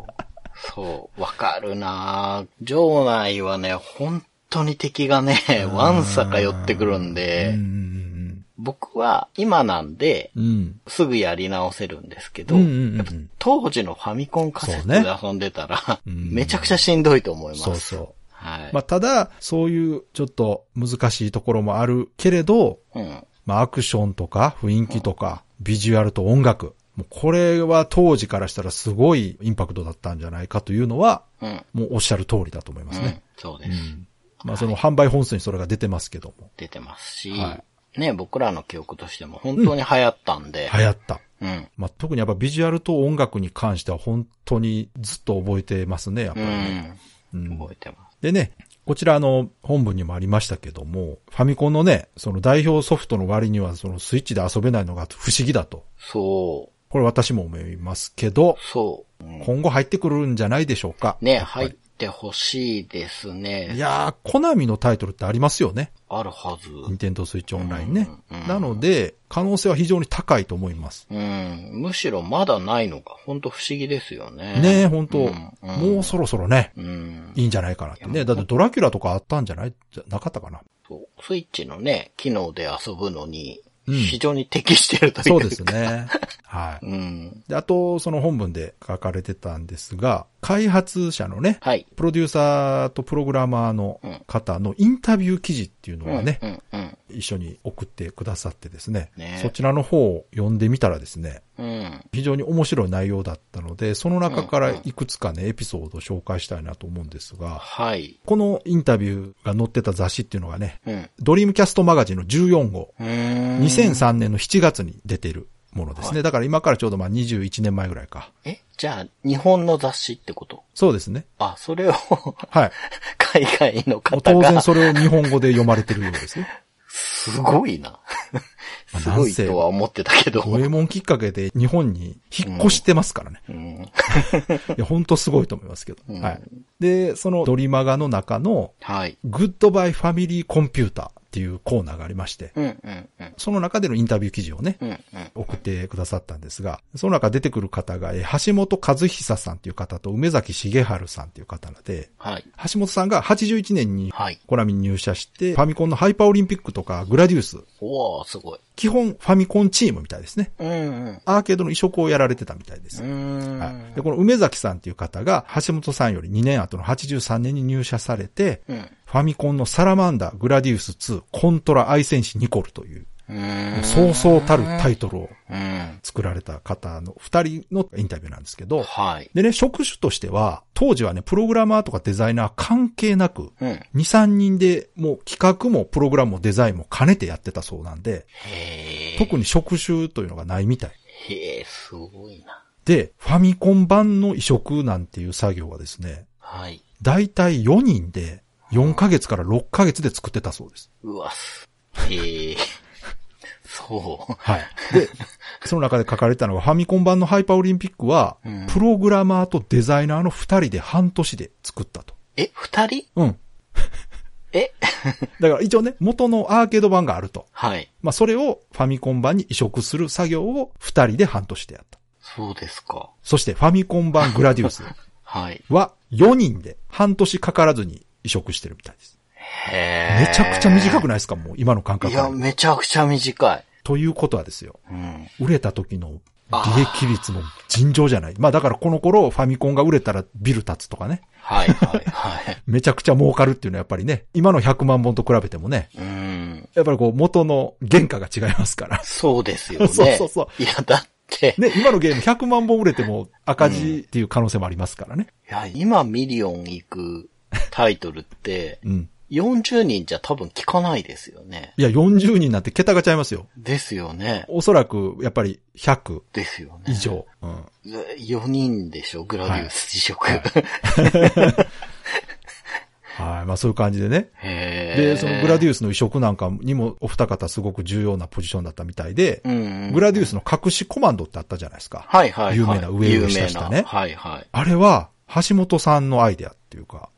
そう。わかるなぁ城内はね、本当に敵がね、わんさか寄ってくるんうで、ん僕は今なんで、うん。すぐやり直せるんですけど、うんうんうんうんやっぱ当時のファミコンカセットで遊んでたら、うんめちゃくちゃしんどいと思います。そうそう。はい。まあ、ただ、そういうちょっと難しいところもあるけれど、うん。まあ、アクションとか雰囲気とか、ビジュアルと音楽。もうこれは当時からしたらすごいインパクトだったんじゃないかというのは、うん。もうおっしゃる通りだと思いますね。うんそうです。うん。まあ、その販売本数にそれが出てますけども。出てますし、はね、僕らの記憶としても本当に流行ったんで、流行った。うん。まあ、特にやっぱビジュアルと音楽に関しては本当にずっと覚えてますね、やっぱうりね。ん。うん覚えてます。でね、こちらあの、本文にもありましたけども、ファミコンのね、その代表ソフトの割にはそのスイッチで遊べないのが不思議だと。そう。これ私も思いますけど、そう。うん今後入ってくるんじゃないでしょうか。ね、入ってほしいですね。いやー、コナミのタイトルってありますよね。あるはず。ニンテンドースイッチオンラインね。うんうんなので、可能性は非常に高いと思います。うん。むしろまだないのが本当不思議ですよね。ねえ、本当、うんうんもうそろそろね、うん。いいんじゃないかなってね。だってドラキュラとかあったんじゃない？じゃなかったかな。そうスイッチのね、機能で遊ぶのに、うん非常に適してるというか。そうです。ね。はい。うん。で、あと、その本文で書かれてたんですが、開発者のね、はい。プロデューサーとプログラマーの方のインタビュー記事っていうのがね、うん、うん、一緒に送ってくださってですねねそちらの方を読んでみたらですね、うん。非常に面白い内容だったので、その中からいくつかね、エピソードを紹介したいなと思うんですが、はい。このインタビューが載ってた雑誌っていうのがね、うん。ドリームキャストマガジンの14号、うーん。2003年の7月に出てるものですね。だから今からちょうどまあ21年前ぐらいか。え、じゃあ、日本の雑誌ってこと？そうですね。あ、それをはい。海外の方が当然、それを日本語で読まれてるようですね。すごいな。まあすごいとは思ってたけど。五右衛門きっかけで日本に引っ越してますからね。うん。いや、本当すごいと思いますけど。うんはい。で、そのドリマガの中の、はい。グッドバイファミリーコンピューターっていうコーナーがありまして。その中でのインタビュー記事をね。送ってくださったんですが、その中出てくる方が、えー橋本和久さんっていう方と梅崎重春さんっていう方で、はい。橋本さんが81年にはい。コナミに入社して、ファミコンのハイパーオリンピックとかグラディウス、おー、すごい。基本ファミコンチームみたいですね。うん、うん。アーケードの移植をやられてたみたいです。はい、でこの梅崎さんっていう方が、橋本さんより2年後の83年に入社されて、うん。ファミコンのサラマンダー、グラディウス2、コントラ、アイセンシ、ニコルという。そうそうたるタイトルをうん。作られた方の2人のインタビューなんですけど、はい。でね、職種としては、当時はね、プログラマーとかデザイナー関係なく、うん。2、3人でもう企画もプログラムもデザインも兼ねてやってたそうなんで。特に職種というのがないみたい。へー、すごいな。で、ファミコン版の移植なんていう作業はですね、はい。だいたい4人で4ヶ月から6ヶ月で作ってたそうです。うわ、す。へー。そう。はい。で、その中で書かれてたのがファミコン版のハイパーオリンピックは、うんプログラマーとデザイナーの2人で半年で作ったと。え、二人？うん。え？だから一応ね、元のアーケード版があると。はい。まあそれをファミコン版に移植する作業を2人で半年でやった。そうですか。そしてファミコン版グラディウス はい。は4人で半年かからずに移植してるみたいです。めちゃくちゃ短くないですか？もう今の感覚でいや、めちゃくちゃ短い。ということはですよ。うん。売れた時の利益率も尋常じゃない。まあだからこの頃ファミコンが売れたらビル建つとかね。はい、はい、はい。めちゃくちゃ儲かるっていうのはやっぱりね、今の100万本と比べてもね、うん。やっぱりこう元の原価が違いますから。そうですよね。そうそうそういや、だって、ね、今のゲーム100万本売れても赤字っていう可能性もありますからね。いや、今ミリオン行くタイトルって、うん。40人じゃ多分きかないですよね。いや、40人なんて桁がちゃいますよ。ですよね。おそらく、やっぱり100ですよね。以。上。うん。4人でしょ、グラディウス移植。はい。まあそういう感じでね。で、そのグラディウスの移植なんかにもお二方すごく重要なポジションだったみたいで、うんうんグラディウスの隠しコマンドってあったじゃないですか。はいはいはい。有名な上上下下ねはいはい。あれは、橋本さんのアイデアっていうか、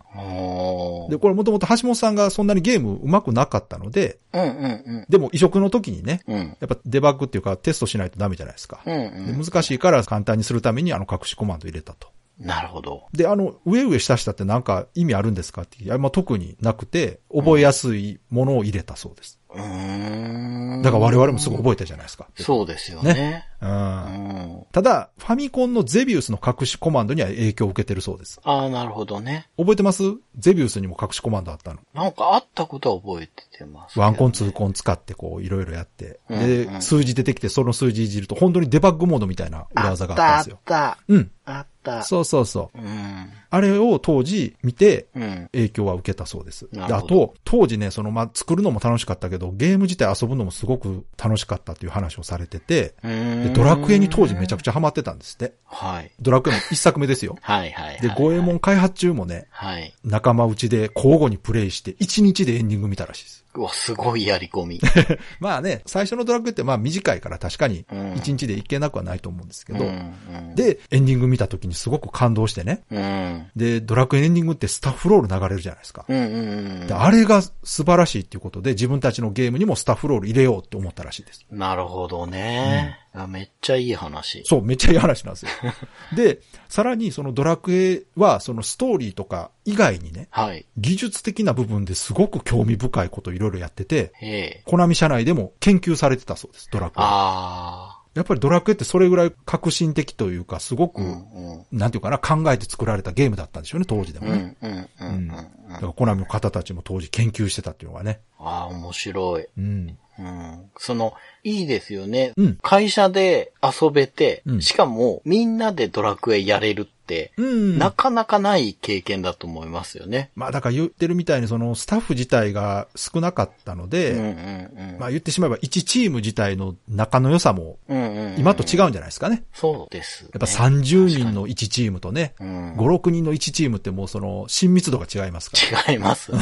で、これもともと橋本さんがそんなにゲーム上手くなかったので、うんうんでも移植の時にね、うん。うん。やっぱデバッグっていうかテストしないとダメじゃないですか。うんうん。で難しいから簡単にするためにあの隠しコマンド入れたと。なるほど。で、あの、上上下下ってなんか意味あるんですかっていや、まあ、特になくて、覚えやすいものを入れたそうです。うーん。だから我々もすぐ覚えたじゃないですか。そうですよね。うんうん。ただ、ファミコンのゼビウスの隠しコマンドには影響を受けてるそうです。ああ、なるほどね。覚えてます？ゼビウスにも隠しコマンドあったの。なんかあったことは覚えててますね、ワンコン、ツーコン使ってこういろいろやって。うんで、うん数字出てきてその数字いじると本当にデバッグモードみたいな裏技があったんですよ。あっうん。た、あった。そうそうそう。うん。あれを当時見てうん。影響は受けたそうです。でなるほどあと、当時ね、そのまあ、作るのも楽しかったけど、ゲーム自体遊ぶのもすごく楽しかったっていう話をされてて、うーんでドラクエに当時めちゃくちゃハマってたんですって。はい。ドラクエの一作目ですよ。はいはいはい。で、五右衛門開発中もね、はい。仲間内で交互にプレイして、1日でエンディング見たらしいです。うわ、すごいやり込み。まあね、最初のドラクエってまあ短いから確かにうん1日でいけなくはないと思うんですけど、うんうん、で、エンディング見た時にすごく感動してね。うん。で、ドラクエエンディングってスタッフロール流れるじゃないですか。うんうんうんであれが素晴らしいっていうことで、自分たちのゲームにもスタッフロール入れようって思ったらしいです。なるほどね、あめっちゃいい話。そう、めっちゃいい話なんですよ。で、さらにそのドラクエは、そのストーリーとか以外にね、はい。技術的な部分ですごく興味深いことをいろいろやってて、ええ。コナミ社内でも研究されてたそうです、ドラクエ。あやっぱりドラクエってそれぐらい革新的というか、すごく、あ。うんうん。なんていうかな、考えて作られたゲームだったんでしょうね、当時でもね。うんうん。だからコナミの方たちも当時研究してたっていうのがね。ああ、面白い。うん。うん。その、いいですよね。うん会社で遊べて、うんしかもみんなでドラクエやれるって、うん。なかなかない経験だと思いますよね。まあだから言ってるみたいにそのスタッフ自体が少なかったので、うんうんうん。まあ言ってしまえば1チーム自体の仲の良さもうんうんうん今と違うんじゃないですかね。そうです、ね。やっぱ30人の1チームとね、うん5、6人の1チームってもうその親密度が違いますから。違いますね。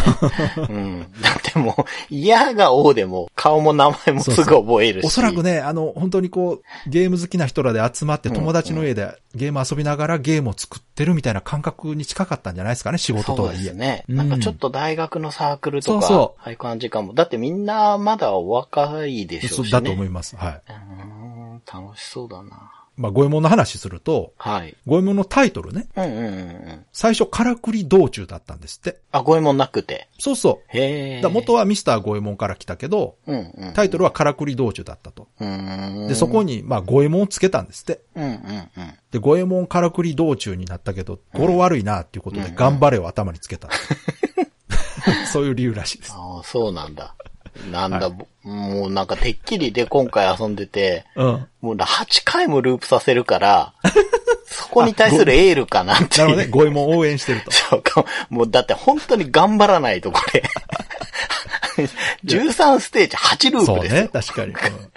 うん。だってもう、嫌が王でも顔も名前もすぐ覚えるし。おそらくね、あの、本当にこう、ゲーム好きな人らで集まって友達の家でゲーム遊びながらゲームを作ってるみたいな感覚に近かったんじゃないですかね、仕事とそうはいえ。ですね。うんなんかちょっと大学のサークルとか、そうそうああいう感じかも。だってみんなまだお若いでしょしね。そううだと思います。はい。うーん、楽しそうだな。まあ、五右衛門の話すると、はい。五右衛門のタイトルね、うんうんうんうん。最初、からくり道中だったんですって。あ、ごえもんなくて。そうそう。へえ。だ元はミスター五右衛門から来たけど、うんうん。タイトルはからくり道中だったと。うーん。で、そこに、まあ、五右衛門をつけたんですって。うんうんうん。で、五右衛門からくり道中になったけど、語呂悪いなっていうことで、頑張れを頭につけた。そういう理由らしいです。ああ、そうなんだ。なんだ、ぼもうなんかてっきりで今回遊んでて、うん。もう8回もループさせるから、そこに対するエールかなっていう。なるほどね、五右衛門を応援してると。そうか。もうだって本当に頑張らないとこれ。13ステージ8ルーそうプですよ。ね、確かに。うん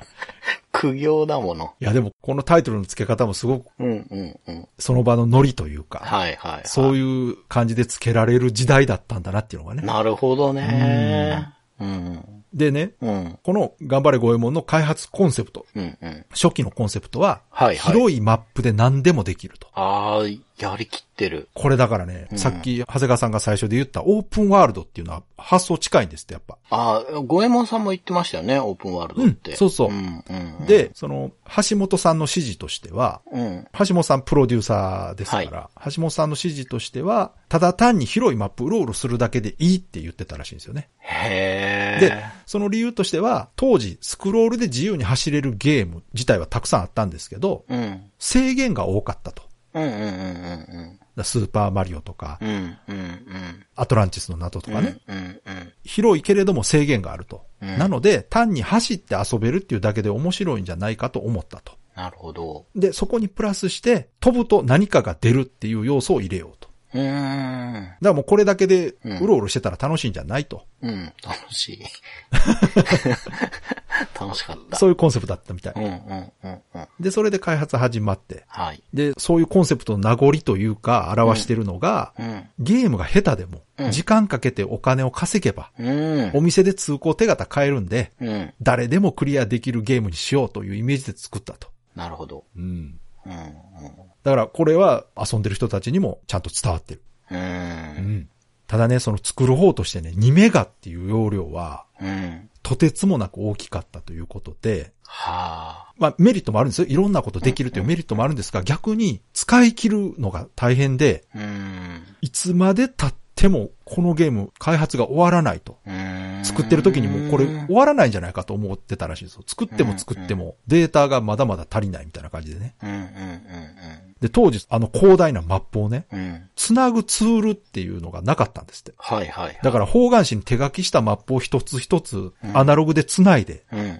苦行だもの。いや、でも、このタイトルの付け方もすごく、うんうんうん。その場のノリというか、はいはい、はい。そういう感じで付けられる時代だったんだなっていうのがね。なるほどね。うん。でね、うん。この頑張れ五右衛門の開発コンセプト、うんうん。初期のコンセプトは、はいはい広いマップで何でもできると。ああ、やりきってる。これだからね、さっき長谷川さんが最初で言ったオープンワールドっていうのは発想近いんですって、やっぱ。ああ、五右衛門さんも言ってましたよね、オープンワールドって。うんそうそううんうん。で、その、橋本さんの指示としては、うん。橋本さんプロデューサーですから、橋本さんの指示としては、ただ単に広いマップうろうろするだけでいいって言ってたらしいんですよね。へえ。で、その理由としては、当時スクロールで自由に走れるゲーム自体はたくさんあったんですけど、うん。制限が多かったと。うんうんうんうんだスーパーマリオとかう、ん。うんうんうん。アトランティスの謎とかね、うんうんうん。広いけれども制限があると。うんなので、単に走って遊べるっていうだけで面白いんじゃないかと思ったと。なるほど。で、そこにプラスして、飛ぶと何かが出るっていう要素を入れようと。うーん。だからもうこれだけでうんうろうろしてたら楽しいんじゃないと。うん。楽しい。楽しかった。そういうコンセプトだったみたい。うんうんうんうん。で、それで開発始まって。はい。で、そういうコンセプトの名残というか表してるのが、うん。ゲームが下手でもうん、時間かけてお金を稼げば、うん。お店で通行手形買えるんで、うん。誰でもクリアできるゲームにしようというイメージで作ったと。なるほど。うん。うん。だからこれは遊んでる人たちにもちゃんと伝わってる。うん。う。うんん。ただね、その作る方としてね、2メガっていう容量は、うん。とてつもなく大きかったということで、はあ。まあメリットもあるんですよ。いろんなことできるというメリットもあるんですが、逆に使い切るのが大変で、うん。いつまで経ってもこのゲーム開発が終わらないと。うん作ってる時にもうこれ終わらないんじゃないかと思ってたらしいんですよ。作っても作ってもデータがまだまだ足りないみたいな感じでね。うんうんうんで、当時あの広大なマップをね、うん。うん。つなぐツールっていうのがなかったんですって。はいはいはい。だから方眼紙に手書きしたマップを一つ一つアナログで繋いで、うんうん。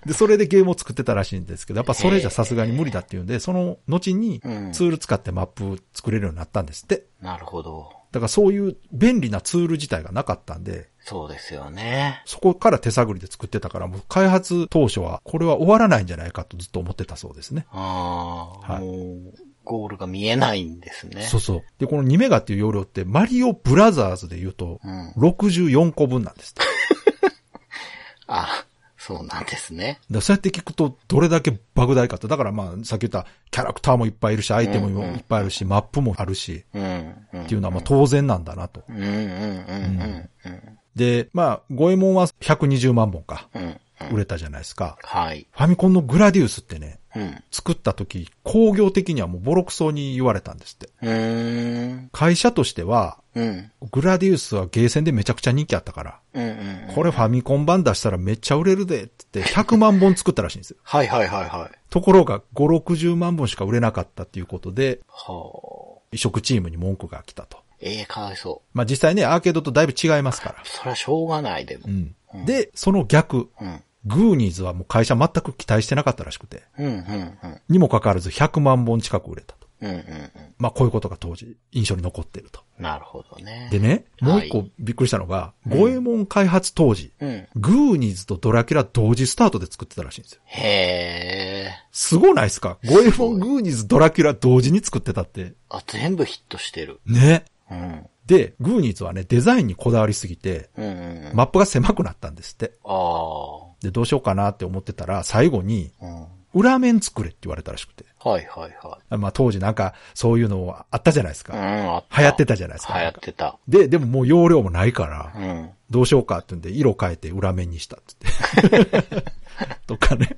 で、それでゲームを作ってたらしいんですけど、やっぱそれじゃさすがに無理だっていうんで、その後にうんツール使ってマップ作れるようになったんですって。なるほど。だからそういう便利なツール自体がなかったんで、そうですよね。そこから手探りで作ってたから、もう開発当初はこれは終わらないんじゃないかとずっと思ってたそうですね。ああ、はいもう、ゴールが見えないんですね。そうそう。で、この2メガっていう容量ってマリオブラザーズで言うとうん。64個分なんですって。あ、そうなんですね。だそうやって聞くとどれだけ莫大かと。だからまあさっき言ったキャラクターもいっぱいいるし、アイテムもいっぱいあるし、マップもあるし、うん。うん。っていうのはまあ当然なんだなと。うんうんうんうんで、まあ、ゴエモンは120万本か、うん。うん。売れたじゃないですか。はい。ファミコンのグラディウスってね、うん。作った時、工業的にはもうボロクソに言われたんですって。会社としては、うん。グラディウスはゲーセンでめちゃくちゃ人気あったから、うんうん。これファミコン版出したらめっちゃ売れるで、って言って100万本作ったらしいんですよ。はいはいはいはい。ところが5、60万本しか売れなかったっていうことで、はあ。移植チームに文句が来たと。ええかわいそう。まあ実際ね、アーケードとだいぶ違いますから。それはしょうがないでも。うん。で、その逆、うん。グーニーズはもう会社全く期待してなかったらしくて、うんうんうん。にもかかわらず100万本近く売れたと。うんうんうん。まあこういうことが当時印象に残ってると。なるほどね。でね、もう一個はいびっくりしたのが、ゴエモン開発当時、うん。グーニーズとドラキュラ同時スタートで作ってたらしいんですよ。へえ。すごないですか？ゴエモン、グーニーズ、ドラキュラ同時に作ってたって。あ、全部ヒットしてる。ね。うん。で、グーニーズはね、デザインにこだわりすぎて、うんうんうん。マップが狭くなったんですって。あで、どうしようかなって思ってたら、最後に、あ。うん。裏面作れって言われたらしくて。はいはいはまあ当時なんか、そういうのあったじゃないですい。うか。ん、あった。流行ってたじゃないですか。流行ってた。で、でももう容量もないから、うん。どうしようかってんで、色変えて裏面にしたって言って。とかね。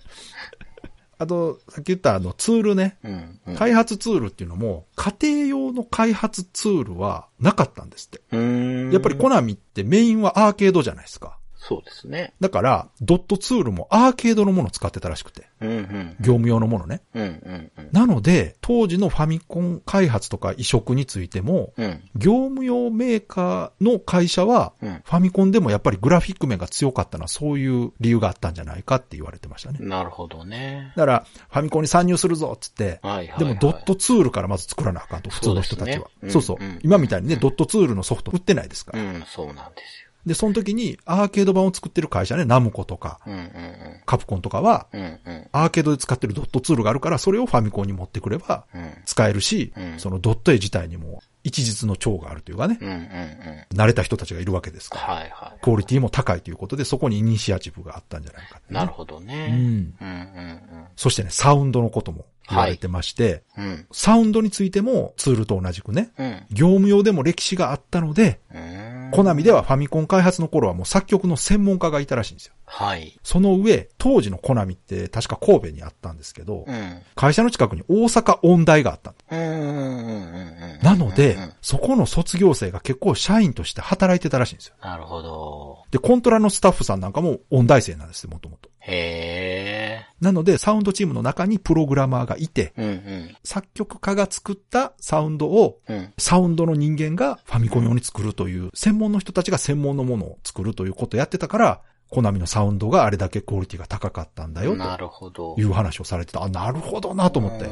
あと、さっき言ったあのツールね。うん。うん。開発ツールっていうのも、家庭用の開発ツールはなかったんですって。うーん。やっぱりコナミってメインはアーケードじゃないですか。そうですね。だから、ドットツールもアーケードのものを使ってたらしくて。うんうん。業務用のものね。うんうんうん。なので、当時のファミコン開発とか移植についても、うん。業務用メーカーの会社は、うんファミコンでもやっぱりグラフィック面が強かったのはそういう理由があったんじゃないかって言われてましたね。なるほどね。だから、ファミコンに参入するぞっつって、はいはいはい。でもドットツールからまず作らなあかんと、普通の人たちは。そうねそうそううんうん今みたいにね、ドットツールのソフト売ってないですから。うん、そうなんですで、その時にアーケード版を作ってる会社ね、ナムコとか、よ。うんうんカプコンとかは、うん。うんうん。アーケードで使ってるドットツールがあるから、それをファミコンに持ってくればうん。使えるし、うんそのドット絵自体にも一日の長があるというかね、うんうんうん。慣れた人たちがいるわけですから、はいはクオリティも高いということで、そこにイニシアチブがあったんじゃないかなるほどうね。ん。うんうんそしてね、サウンドのことも言われてまして、うん。うん。サウンドについてもツールと同じくね、うん。業務用でも歴史があったので、うん。コナミではファミコン開発の頃はもう作曲の専門家がいたらしいんですよ。はい。その上、当時のコナミって確か神戸にあったんですけど、うん。会社の近くに大阪音大があったんだうんうんうんうんうん。なのでそこの卒業生が結構社員として働いてたらしいんですよ。なるほど。で、コントラのスタッフさんなんかも音大生なんですよ、もともと。へえ。なので、サウンドチームの中にプログラマーがいて、うんうん。作曲家が作ったサウンドを、うん。サウンドの人間がファミコン用に作るという、専門の人たちが専門のものを作るということをやってたから、コナミのサウンドがあれだけクオリティが高かったんだよ、なるほど。という話をされてた。あ、なるほどなと思って。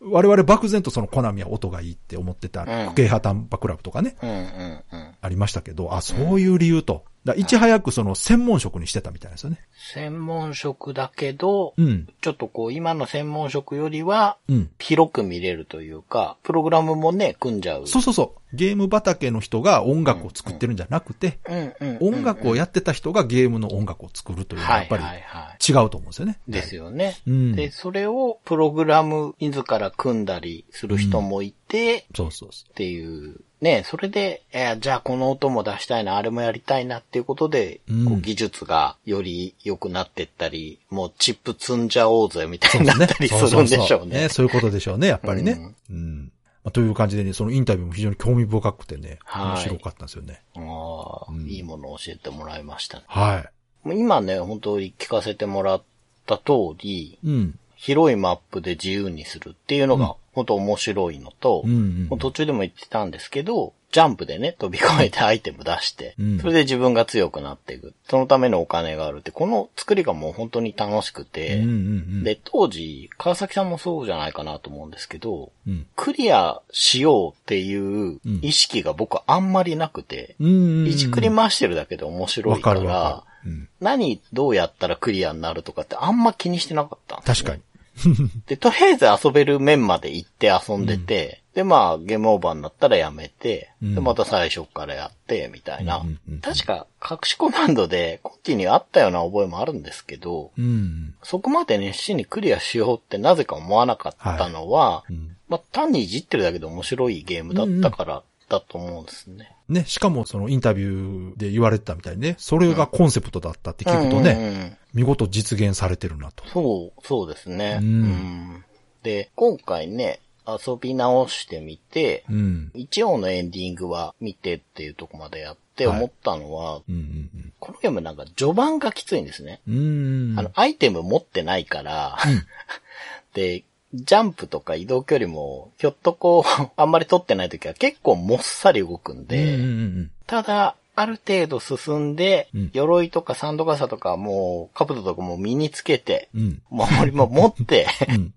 我々漠然とそのコナミは音がいいって思ってた、うんクケイハタンパクラブとかね、うんうんうん。ありましたけど、あ、そういう理由と。だいち早くその専門職にしてたみたいですよね。専門職だけど、うん。ちょっとこう今の専門職よりはうん。広く見れるというか、プログラムもね、組んじゃう。そうそうそう。ゲーム畑の人が音楽を作ってるんじゃなくて、うんうんうんうん音楽をやってた人がゲームの音楽を作るというのははいやっぱり違うと思うんですよね。い。ですよね。うんで、それをプログラム自ら組んだりする人もいて、そうそうそっていう、ね、それで、えーじゃあこの音も出したいな、あれもやりたいなっていうことで、うんこう技術がより良くなってったり、もうチップ積んじゃおうぜみたう。いになったりするんでしょうそうそうそうね。そういうことでしょうね、やっぱりね。うん。まあという感じでね、そのインタビューも非常に興味深くてね、はい面白かったんですよね。ああ、いいものを教えてもらいましたね。はい。もう今ね、本当に聞かせてもらった通り、うん。広いマップで自由にするっていうのが本当面白いのと、うんうん途中でも言ってたんですけど、ジャンプでね、飛び越えてアイテム出して、うんそれで自分が強くなっていく。そのためのお金があるって、この作りがもう本当に楽しくて、うんうんうん。で、当時、川崎さんもそうじゃないかなと思うんですけど、うん。クリアしようっていう意識が僕あんまりなくて、うんうんうん。いじくり回してるだけで面白わいか、からかる。うん。何どうやったらクリアになるとかってあんま気にしてなかったんです確かに。で、とりあえず遊べる面まで行って遊んでて、で、まあ、ゲームオーバーになったらやめて、うんで、また最初からやって、みたいな。うんうんうん確か、隠しコマンドでコンティニューあったような覚えもあるんですけど、うん。そこまで熱心にクリアしようってなぜか思わなかったのは、うん。まあ、単にいじってるだけで面白いゲームだったからだと思うんですね。ね、しかもそのインタビューで言われてたみたいにね、それがコンセプトだったって聞くとね、うんうんうん見事実現されてるなと。そう、そうですね。うんうんで、今回ね、遊び直してみて、うん。一応のエンディングは見てっていうとこまでやってはい思ったのは、うんうんこのゲームなんか序盤がきついんですね。うん。うん。あの、アイテム持ってないから、で、ジャンプとか移動距離も、ひょっとこう、あんまり取ってない時は結構もっさり動くんで、うんうんうんただ、ある程度進んで、うん鎧とかサンド傘とかもう、カブトとかも身につけて、うん。守りも持って、うん。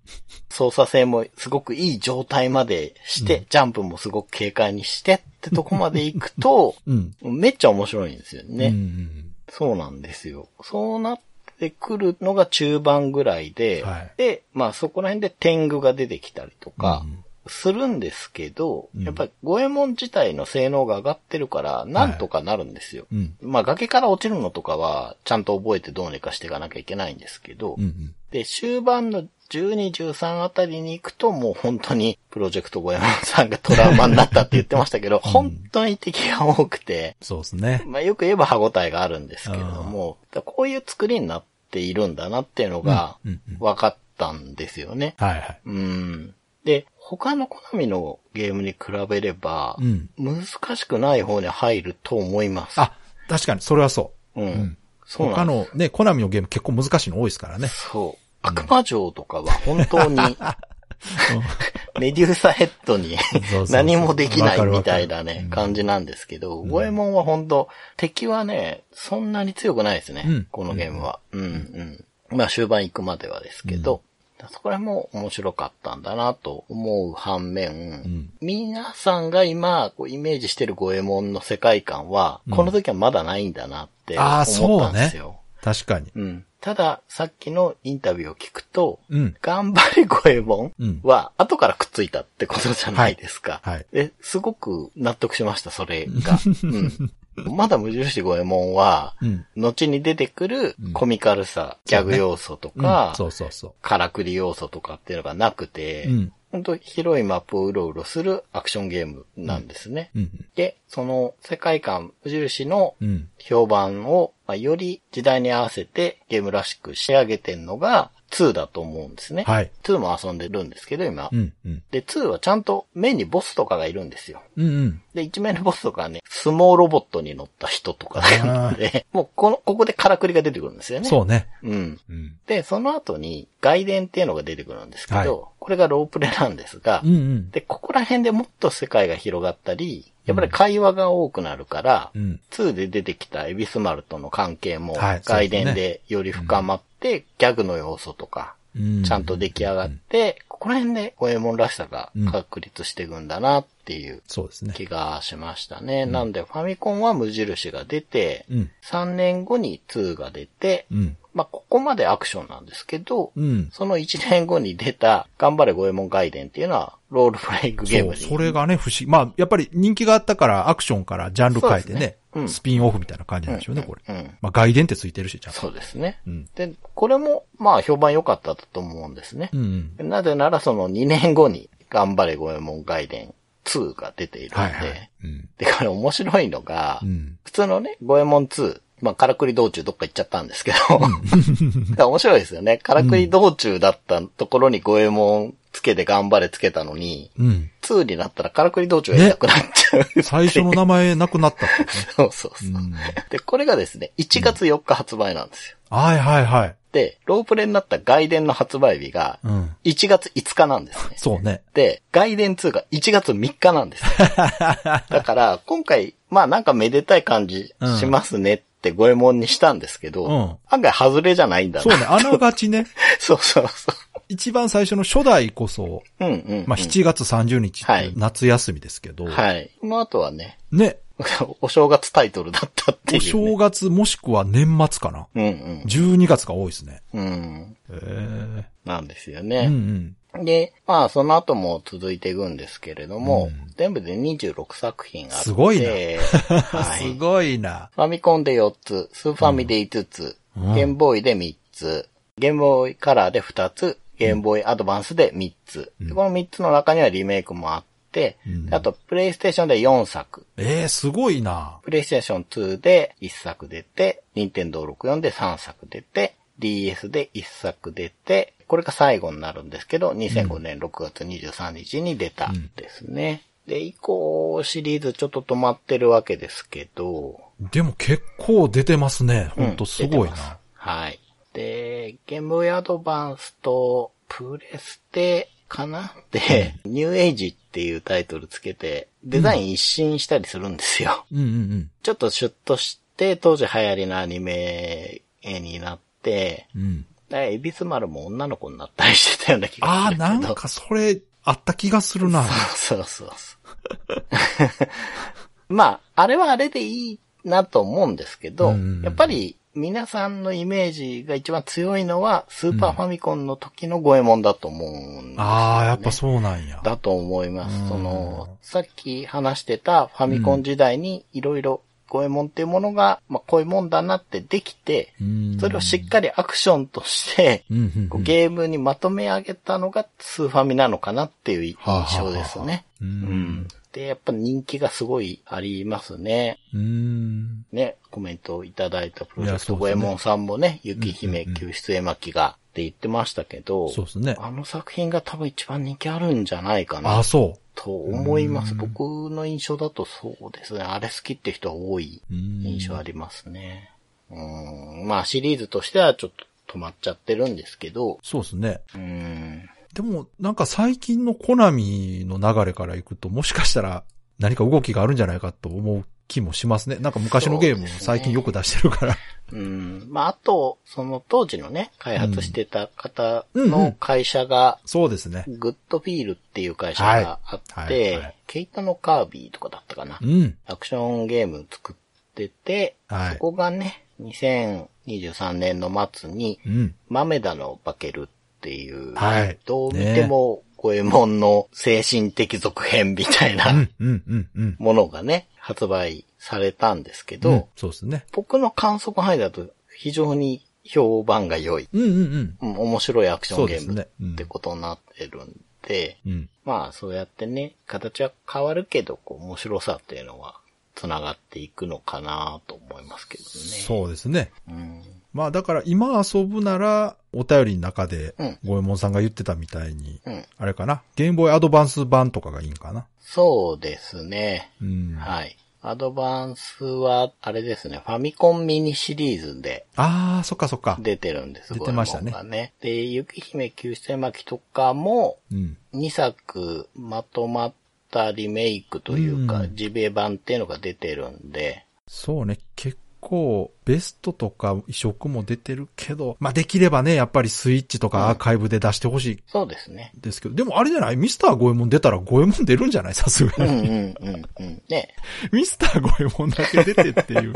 操作性もすごくいい状態までして、ジャンプもすごく軽快にしてってとこまで行くと、うん。めっちゃ面白いんですよね。うんうんそうなんですよ。そうなってくるのが中盤ぐらいで、はいで、まあそこら辺で天狗が出てきたりとかうん、するんですけど、うんやっぱり五右衛門自体の性能が上がってるから、なんとかなるんですよ。うん。まあ崖から落ちるのとかは、ちゃんと覚えてどうにかしていかなきゃいけないんですけど、うんうん。で、終盤の12、13あたりに行くともう本当にプロジェクト五右衛門さんがトラウマになったって言ってましたけど、本当に敵が多くて、そうですね。まあよく言えば歯応えがあるんですけれども、こういう作りになっているんだなっていうのがうんうんうん分かったんですよね。はいはい。うん。で、他のコナミのゲームに比べれば、うん。難しくない方に入ると思います。あ、確かに、それはそう。うん。うん。そう他のね、コナミのゲーム結構難しいの多いですからね。そう。悪魔城とかは本当に、メデューサヘッドに何もできないみたいなね、感じなんですけど、五右衛門は本当敵はね、そんなに強くないですね。うんこのゲームは。うん、うん。まあ終盤行くまではですけど、そこら辺も面白かったんだなと思う反面、ん皆さんが今こうイメージしてる五右衛門の世界観は、この時はまだないんだなって思ったんですよ。確かに。うん。ただ、さっきのインタビューを聞くと、うん。頑張れ五右衛門うんは後からくっついたってことじゃないですか。はいはいで、すごく納得しました、それが。うん。まだ無印五右衛門は、うん。後に出てくるコミカルさ、ギャグ要素とか、うんそうそうそからくり要素とかっていうのがなくて、う。うん。本当広いマップをうろうろするアクションゲームなんですね。うん。で、その世界観、無印のうん。評判を、まあ、より時代に合わせてゲームらしく仕上げてんのが2だと思うんですね。はい。2も遊んでるんですけど、今。うん。うん。で、2はちゃんと面にボスとかがいるんですよ。うん。うん。で、一面のボスとかはね、相撲ロボットに乗った人とかで、もうこの、ここでからくりが出てくるんですよね。そうね。うん。うん。で、その後に外伝っていうのが出てくるんですけど、はいこれがロープレなんですが、うん。うん。で、ここら辺でもっと世界が広がったり、やっぱり会話が多くなるから、うん。2で出てきたエビスマルとの関係もはい外伝でより深まって、ギャグの要素とか、うん。ちゃんと出来上がって、ここら辺で五右衛門らしさが確立していくんだなっていうそうですね。気がしましたね。なんでファミコンは無印が出て、うん。3年後に2が出て、うん。まあ、ここまでアクションなんですけど、うん。その1年後に出た、頑張れ五右衛門外伝っていうのは、ロールプレイングゲームそう、に。それがね、不思議。まあ、やっぱり人気があったからアクションからジャンル変えてね、そスピンオフみたいな感じなんでしょうね、これ。うん。まあ、外伝ってついてるし、ちゃんと。そうですね。うん。で、これも、まあ、評判良かったと思うんですねう。んうん。なぜなら、その2年後に、頑張れゴエモン外伝2が出ているんで、はいはい。うん。で、これ面白いのが、うん。普通のね、ゴエモン2、まあ、からくり道中どっか行っちゃったんですけど、面白いですよね。からくり道中だったところにゴエモンつけて頑張れつけたのに、うん。2になったらからくり道中がいなくなっちゃう。最初の名前なくなったっね。そうそうそう。うん。で、これがですね、1月4日発売なんですよ。はいはいはい。で、ロープレになった外伝の発売日がうん。1月5日なんですね。そうね。で、外伝2が1月3日なんですよ。だから、今回、まあなんかめでたい感じしますねってゴエモンにしたんですけど、うん案外外れじゃないんだな。そうね、あながちね、そうそうそ一番最初の初代こそ、う。うんうん、うん。まあ、7月30日ってはい夏休みですけど、はい。この後はね、ね、お正月タイトルだったっていおう、ね。正月もしくは年末かな。うん12月が多いですね。うん。うん。えなんですよえね。うんうん。で、まあ、その後も続いていくんですけれども、全部で26作品あって。すごいなはい。すごいな。ファミコンで4つ、スーファミで5つ、うんゲームボーイで3つ、ゲームボーイカラーで2つ、ゲームボーイアドバンスで3つ。でこの3つの中にはリメイクもあって、あと、プレイステーションで4作、ええすごいな。プレイステーション2で1作出て、ニンテンドー64で3作出て、DS で1作出て、これが最後になるんですけど、2005年6月23日に出たんですね。で、以降シリーズちょっと止まってるわけですけど、でも結構出てますね。ほんとすごい出てますな。はい。で、ゲームアドバンスとプレステかな？で、ニューエイジっていうタイトルつけて、デザイン一新したりするんですよ。うんうんうん。ちょっとシュッとして、当時流行りのアニメ絵になって、うん。エビス丸も女の子になったりしてたような気がああ、するけど。なんかそれ、あった気がするな。そうそうそう。まあ、あれはあれでいいなと思うんですけど、うんうんうんやっぱり皆さんのイメージが一番強いのは、スーパーファミコンの時のゴエモンだと思うんですよね、ああ、やっぱそうなんや。だと思います。うんその、さっき話してたファミコン時代にいろいろゴエモンっていうものが、まあこういうもんだなってできて、うんそれをしっかりアクションとして、ゲームにまとめ上げたのがスーファミなのかなっていう印象ですね。う。うんん。で、やっぱ人気がすごいありますね。うん。ね、コメントをいただいたプロジェクトいやそうですねゴエモンさんもね、雪姫救出絵巻がって言ってましたけど、そうですね。あの作品が多分一番人気あるんじゃないかなああ、そと思います。うん僕の印象だとそうですね。あれ好きって人は多いうん印象ありますね。うん。まあシリーズとしてはちょっと止まっちゃってるんですけど、う。そうですね。うん。でも、なんか最近のコナミの流れからいくと、もしかしたら何か動きがあるんじゃないかと思う気もしますね。なんか昔のゲームを最近よく出してるから。うん。まあ、あと、その当時のね、開発してた方のん会社が、そうですね。グッドフィールっていう会社があって、ケイトのカービィとかだったかな。うん。アクションゲーム作ってて、はいそこがね、2023年の末に、うん。豆田の化けるっていう、はいどう見ても、五右衛門の精神的続編みたいなうん、うん、うん、うん。ものがね、発売されたんですけど、うんそうですね。僕の観測範囲だと非常に評判が良い、うん、うん、うん面白いアクションゲームってことになってるんで、うん。うん。まあそうやってね、形は変わるけど、こう面白さっていうのは繋がっていくのかなと思いますけどね。そうですね。うん。まあだから今遊ぶなら、お便りの中でうん、ゴエモンさんが言ってたみたいに、うん。あれかな、ゲームボーイアドバンス版とかがいいんかな。そうですね。うん。はい。アドバンスは、あれですね、ファミコンミニシリーズでああ、そっかそっか。出てるんです、出てましたねね。で、雪姫救出巻きとかも、うん。2作まとまったリメイクというか、うんジベ版っていうのが出てるんで、そうね、結構、ベストとか移植も出てるけど、まあできればね、やっぱりスイッチとかアーカイブで出してほしいそうですね。ですけど、でもあれじゃない？ミスターゴエモン出たらゴエモン出るんじゃない？さすがに。うんうんうんうん。ね。ミスターゴエモンだけ出てっていう。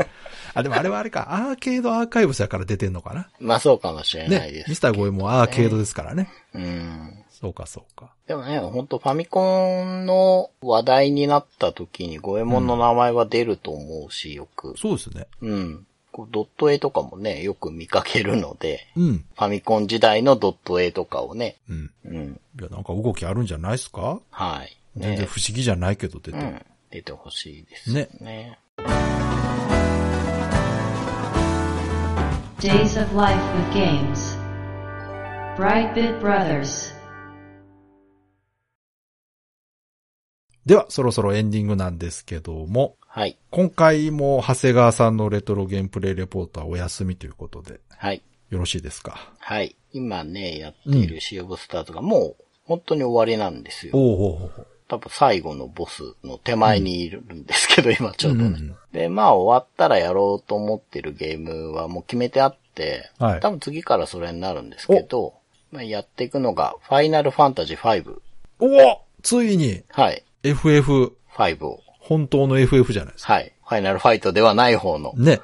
あ、でもあれはあれか、アーケードアーカイブスやから出てんのかな？まあそうかもしれないねで。す。ミスターゴエモンはアーケードですからね。うん。そうか、そうか。でもね、ほんとファミコンの話題になった時にゴエモンの名前は出ると思うし、よく。そうですね。うん。こうドット絵とかもね、よく見かけるので、うん。ファミコン時代のドット絵とかをね、うん。うん。いや、なんか動きあるんじゃないですか？はい。全然不思議じゃないけど出てる。うん。出てほしいですね。ね Days of Life with Games. Brightbit Brothers. では、そろそろエンディングなんですけども、はい。今回も長谷川さんのレトロゲームプレイレポートはお休みということで、はい。よろしいですか？はい。今ね、やっているシー・オブ・スターズがもう、本当に終わりなんですよ。おおおお多分最後のボスの手前にいるんですけど、今ちょうどね。うんうんで、まあ終わったらやろうと思ってるゲームはもう決めてあって、はい多分次からそれになるんですけど、まあ、やっていくのが、ファイナルファンタジー5。おおついにはい。FF、5を。本当の FF じゃないですか。はい。ファイナルファイトではない方の。ね。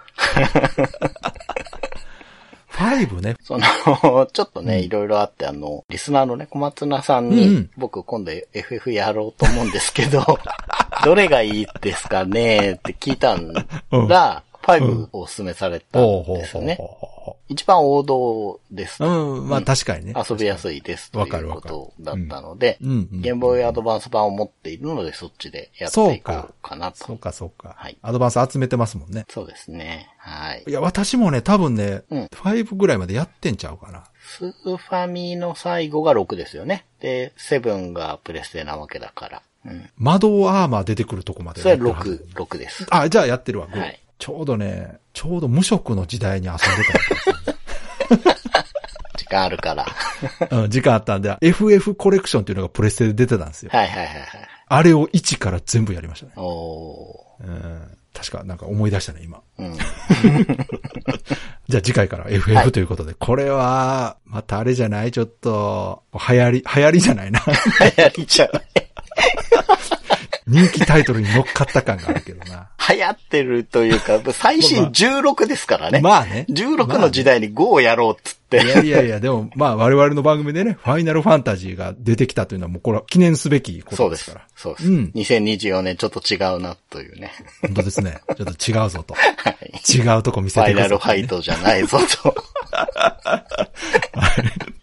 5ね。その、ちょっとね、いろいろあって、あの、リスナーのね、小松菜さんに、うんうん僕今度 FF やろうと思うんですけど、どれがいいですかねって聞いたんが、5をお勧めされたんですよね。一番王道です。う。うん、まあ確かにね。遊びやすいですというわかるわかることだったので、ゲームボーイアドバンス版を持っているので、そっちでやっていこうかなと。そうか、そうか。はいアドバンス集めてますもんね。そうですね。はいい。や、私もね、多分ね、うん5ぐらいまでやってんちゃうかな。スーファミの最後が6ですよね。で、7がプレステなわけだから。うん。窓アーマー出てくるとこまでそれはやってるはず6、6です。あ、じゃあやってるわ。5はいちょうどね、ちょうど無職の時代に遊んで 時間あるから。た。うん、時間あったんで、FF コレクションっていうのがプレステで出てたんですよ。はいはいはいはい。あれを1から全部やりましたね。おうん。確かなんか思い出したね、今。ー。うん。じゃあ次回から FF、はいということで、これは、またあれじゃない？ちょっと、流行り、流行りじゃないな。流行りじゃない。人気タイトルに乗っかった感があるけどな。流行ってるというか、最新16ですからね。まあね。16の時代に5をやろうっつって。いやいやいや、でも、まあ我々の番組でね、ファイナルファンタジーが出てきたというのはもうこれは記念すべきこそうですとですから。。そうです。うん2024年ちょっと違うなというね。本当ですね。ちょっと違うぞと。はい。違うとこ見ファイナルせてください、ファイトじゃないぞと。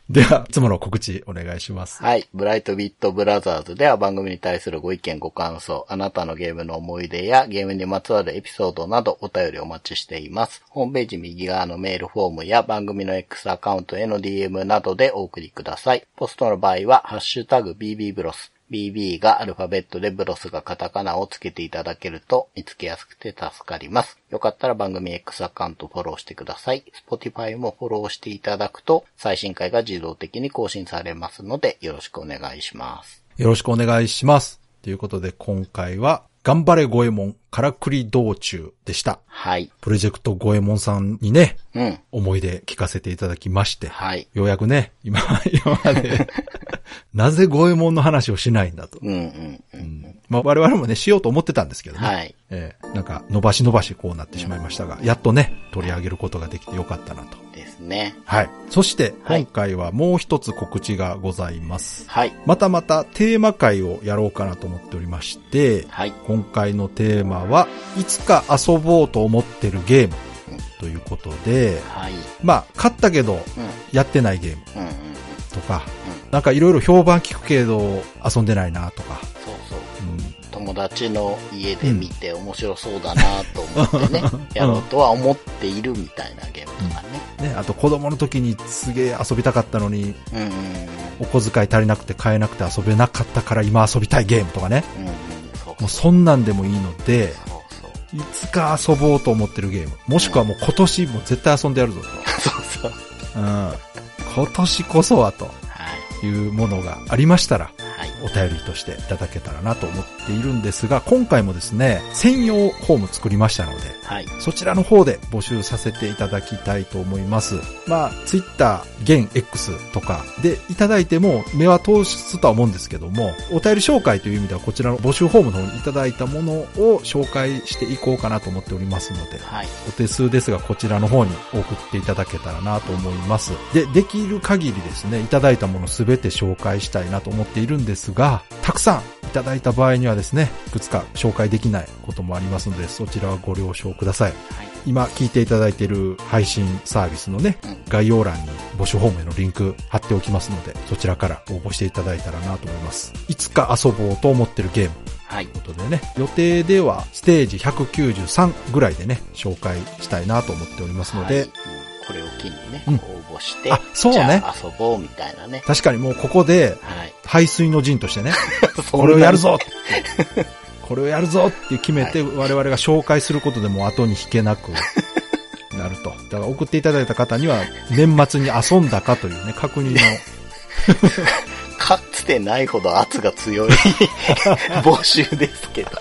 では、いつもの告知お願いします。はい。ブライトビットブラザーズでは番組に対するご意見ご感想、あなたのゲームの思い出やゲームにまつわるエピソードなどお便りお待ちしています。ホームページ右側のメールフォームや番組の X アカウントへの DM などでお送りください。ポストの場合は、ハッシュタグ BB ブロス。BB がアルファベットでブロスがカタカナをつけていただけると見つけやすくて助かります。よかったら番組 X アカウントフォローしてください。Spotify もフォローしていただくと最新回が自動的に更新されますのでよろしくお願いします。よろしくお願いします。ということで、今回は、頑張れゴエモン、からくり道中でした。はい。プロジェクトゴエモンさんにね、うん。思い出聞かせていただきまして、はい。ようやくね、今、今まで、なぜゴエモンの話をしないんだと。うんうんうん。まあ我々もね、しようと思ってたんですけどね。はい。ええなんか、伸ばし伸ばしこうなってしまいましたが、やっとね、取り上げることができてよかったなと。ですね。はい。そして、はい今回はもう一つ告知がございます。はい。またまたテーマ会をやろうかなと思っておりまして、はい。今回のテーマは、いつか遊ぼうと思ってるゲームということで、はい。まあ、買ったけど、うん。やってないゲーム。とか、なんかいろいろ評判聞くけど、遊んでないなとか、友達の家で見て面白そうだなと思ってね、やろうとは思っているみたいなゲームとかね。ね、あと子供の時にすげえ遊びたかったのに、うんうんうん。お小遣い足りなくて買えなくて遊べなかったから今遊びたいゲームとかね。うんうん。そうもうそんなんでもいいので。いつか遊ぼうと思ってるゲーム。もしくはもう今年もう絶対遊んでやるぞそうそう。と。うん。今年こそはとはい。いうものがありましたら、はい。お便りとしていただけたらなと思っているんですが、今回もですね、専用フォーム作りましたので、はい。そちらの方で募集させていただきたいと思います。まあ、ツイッター、現 X とかでいただいても目は通すとは思うんですけども、お便り紹介という意味ではこちらの募集フォームの方にいただいたものを紹介していこうかなと思っておりますので、はい。お手数ですがこちらの方に送っていただけたらなと思います。で、できる限りですね、いただいたものすべて紹介したいなと思っているんですが、たくさんいただいた場合にはですね、いくつか紹介できないこともありますので、そちらはご了承ください。はい。今聞いていただいている配信サービスのね、うん概要欄に募集フォームへのリンク貼っておきますので、そちらから応募していただいたらなと思います。いつか遊ぼうと思ってるゲームはいということでね、予定ではステージ193ぐらいでね、紹介したいなと思っておりますので、はいうんこれを機にね、うん応募して、あそうねじゃあ遊ぼうみたいなね。確かにもうここではい。排水の陣としてね、これをやるぞってこれをやるぞって決めて我々が紹介することでもう後に引けなくなると。だから送っていただいた方には年末に遊んだかというね、確認の かつてないほど圧が強い 募集ですけど。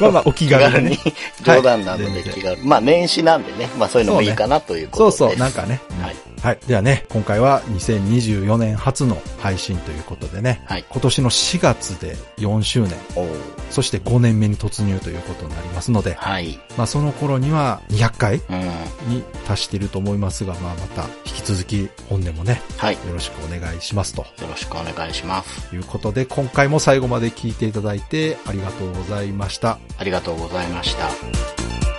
まあまあお気軽にね。冗談なのはいで気軽。まあ年始なんでね、まあそういうのもいいかなということです。そうそう、なんかね。はい。はい。ではね、今回は2024年初の配信ということでね、はい。今年の4月で4周年、そして5年目に突入ということになりますので、はい。まあその頃には200回うん。に達していると思いますが、まあまた引き続き本年もね、はい。よろしくお願いしますとよろしくお願いします。いうことで、今回も最後まで聞いていただいてありがとうございました。ありがとうございました。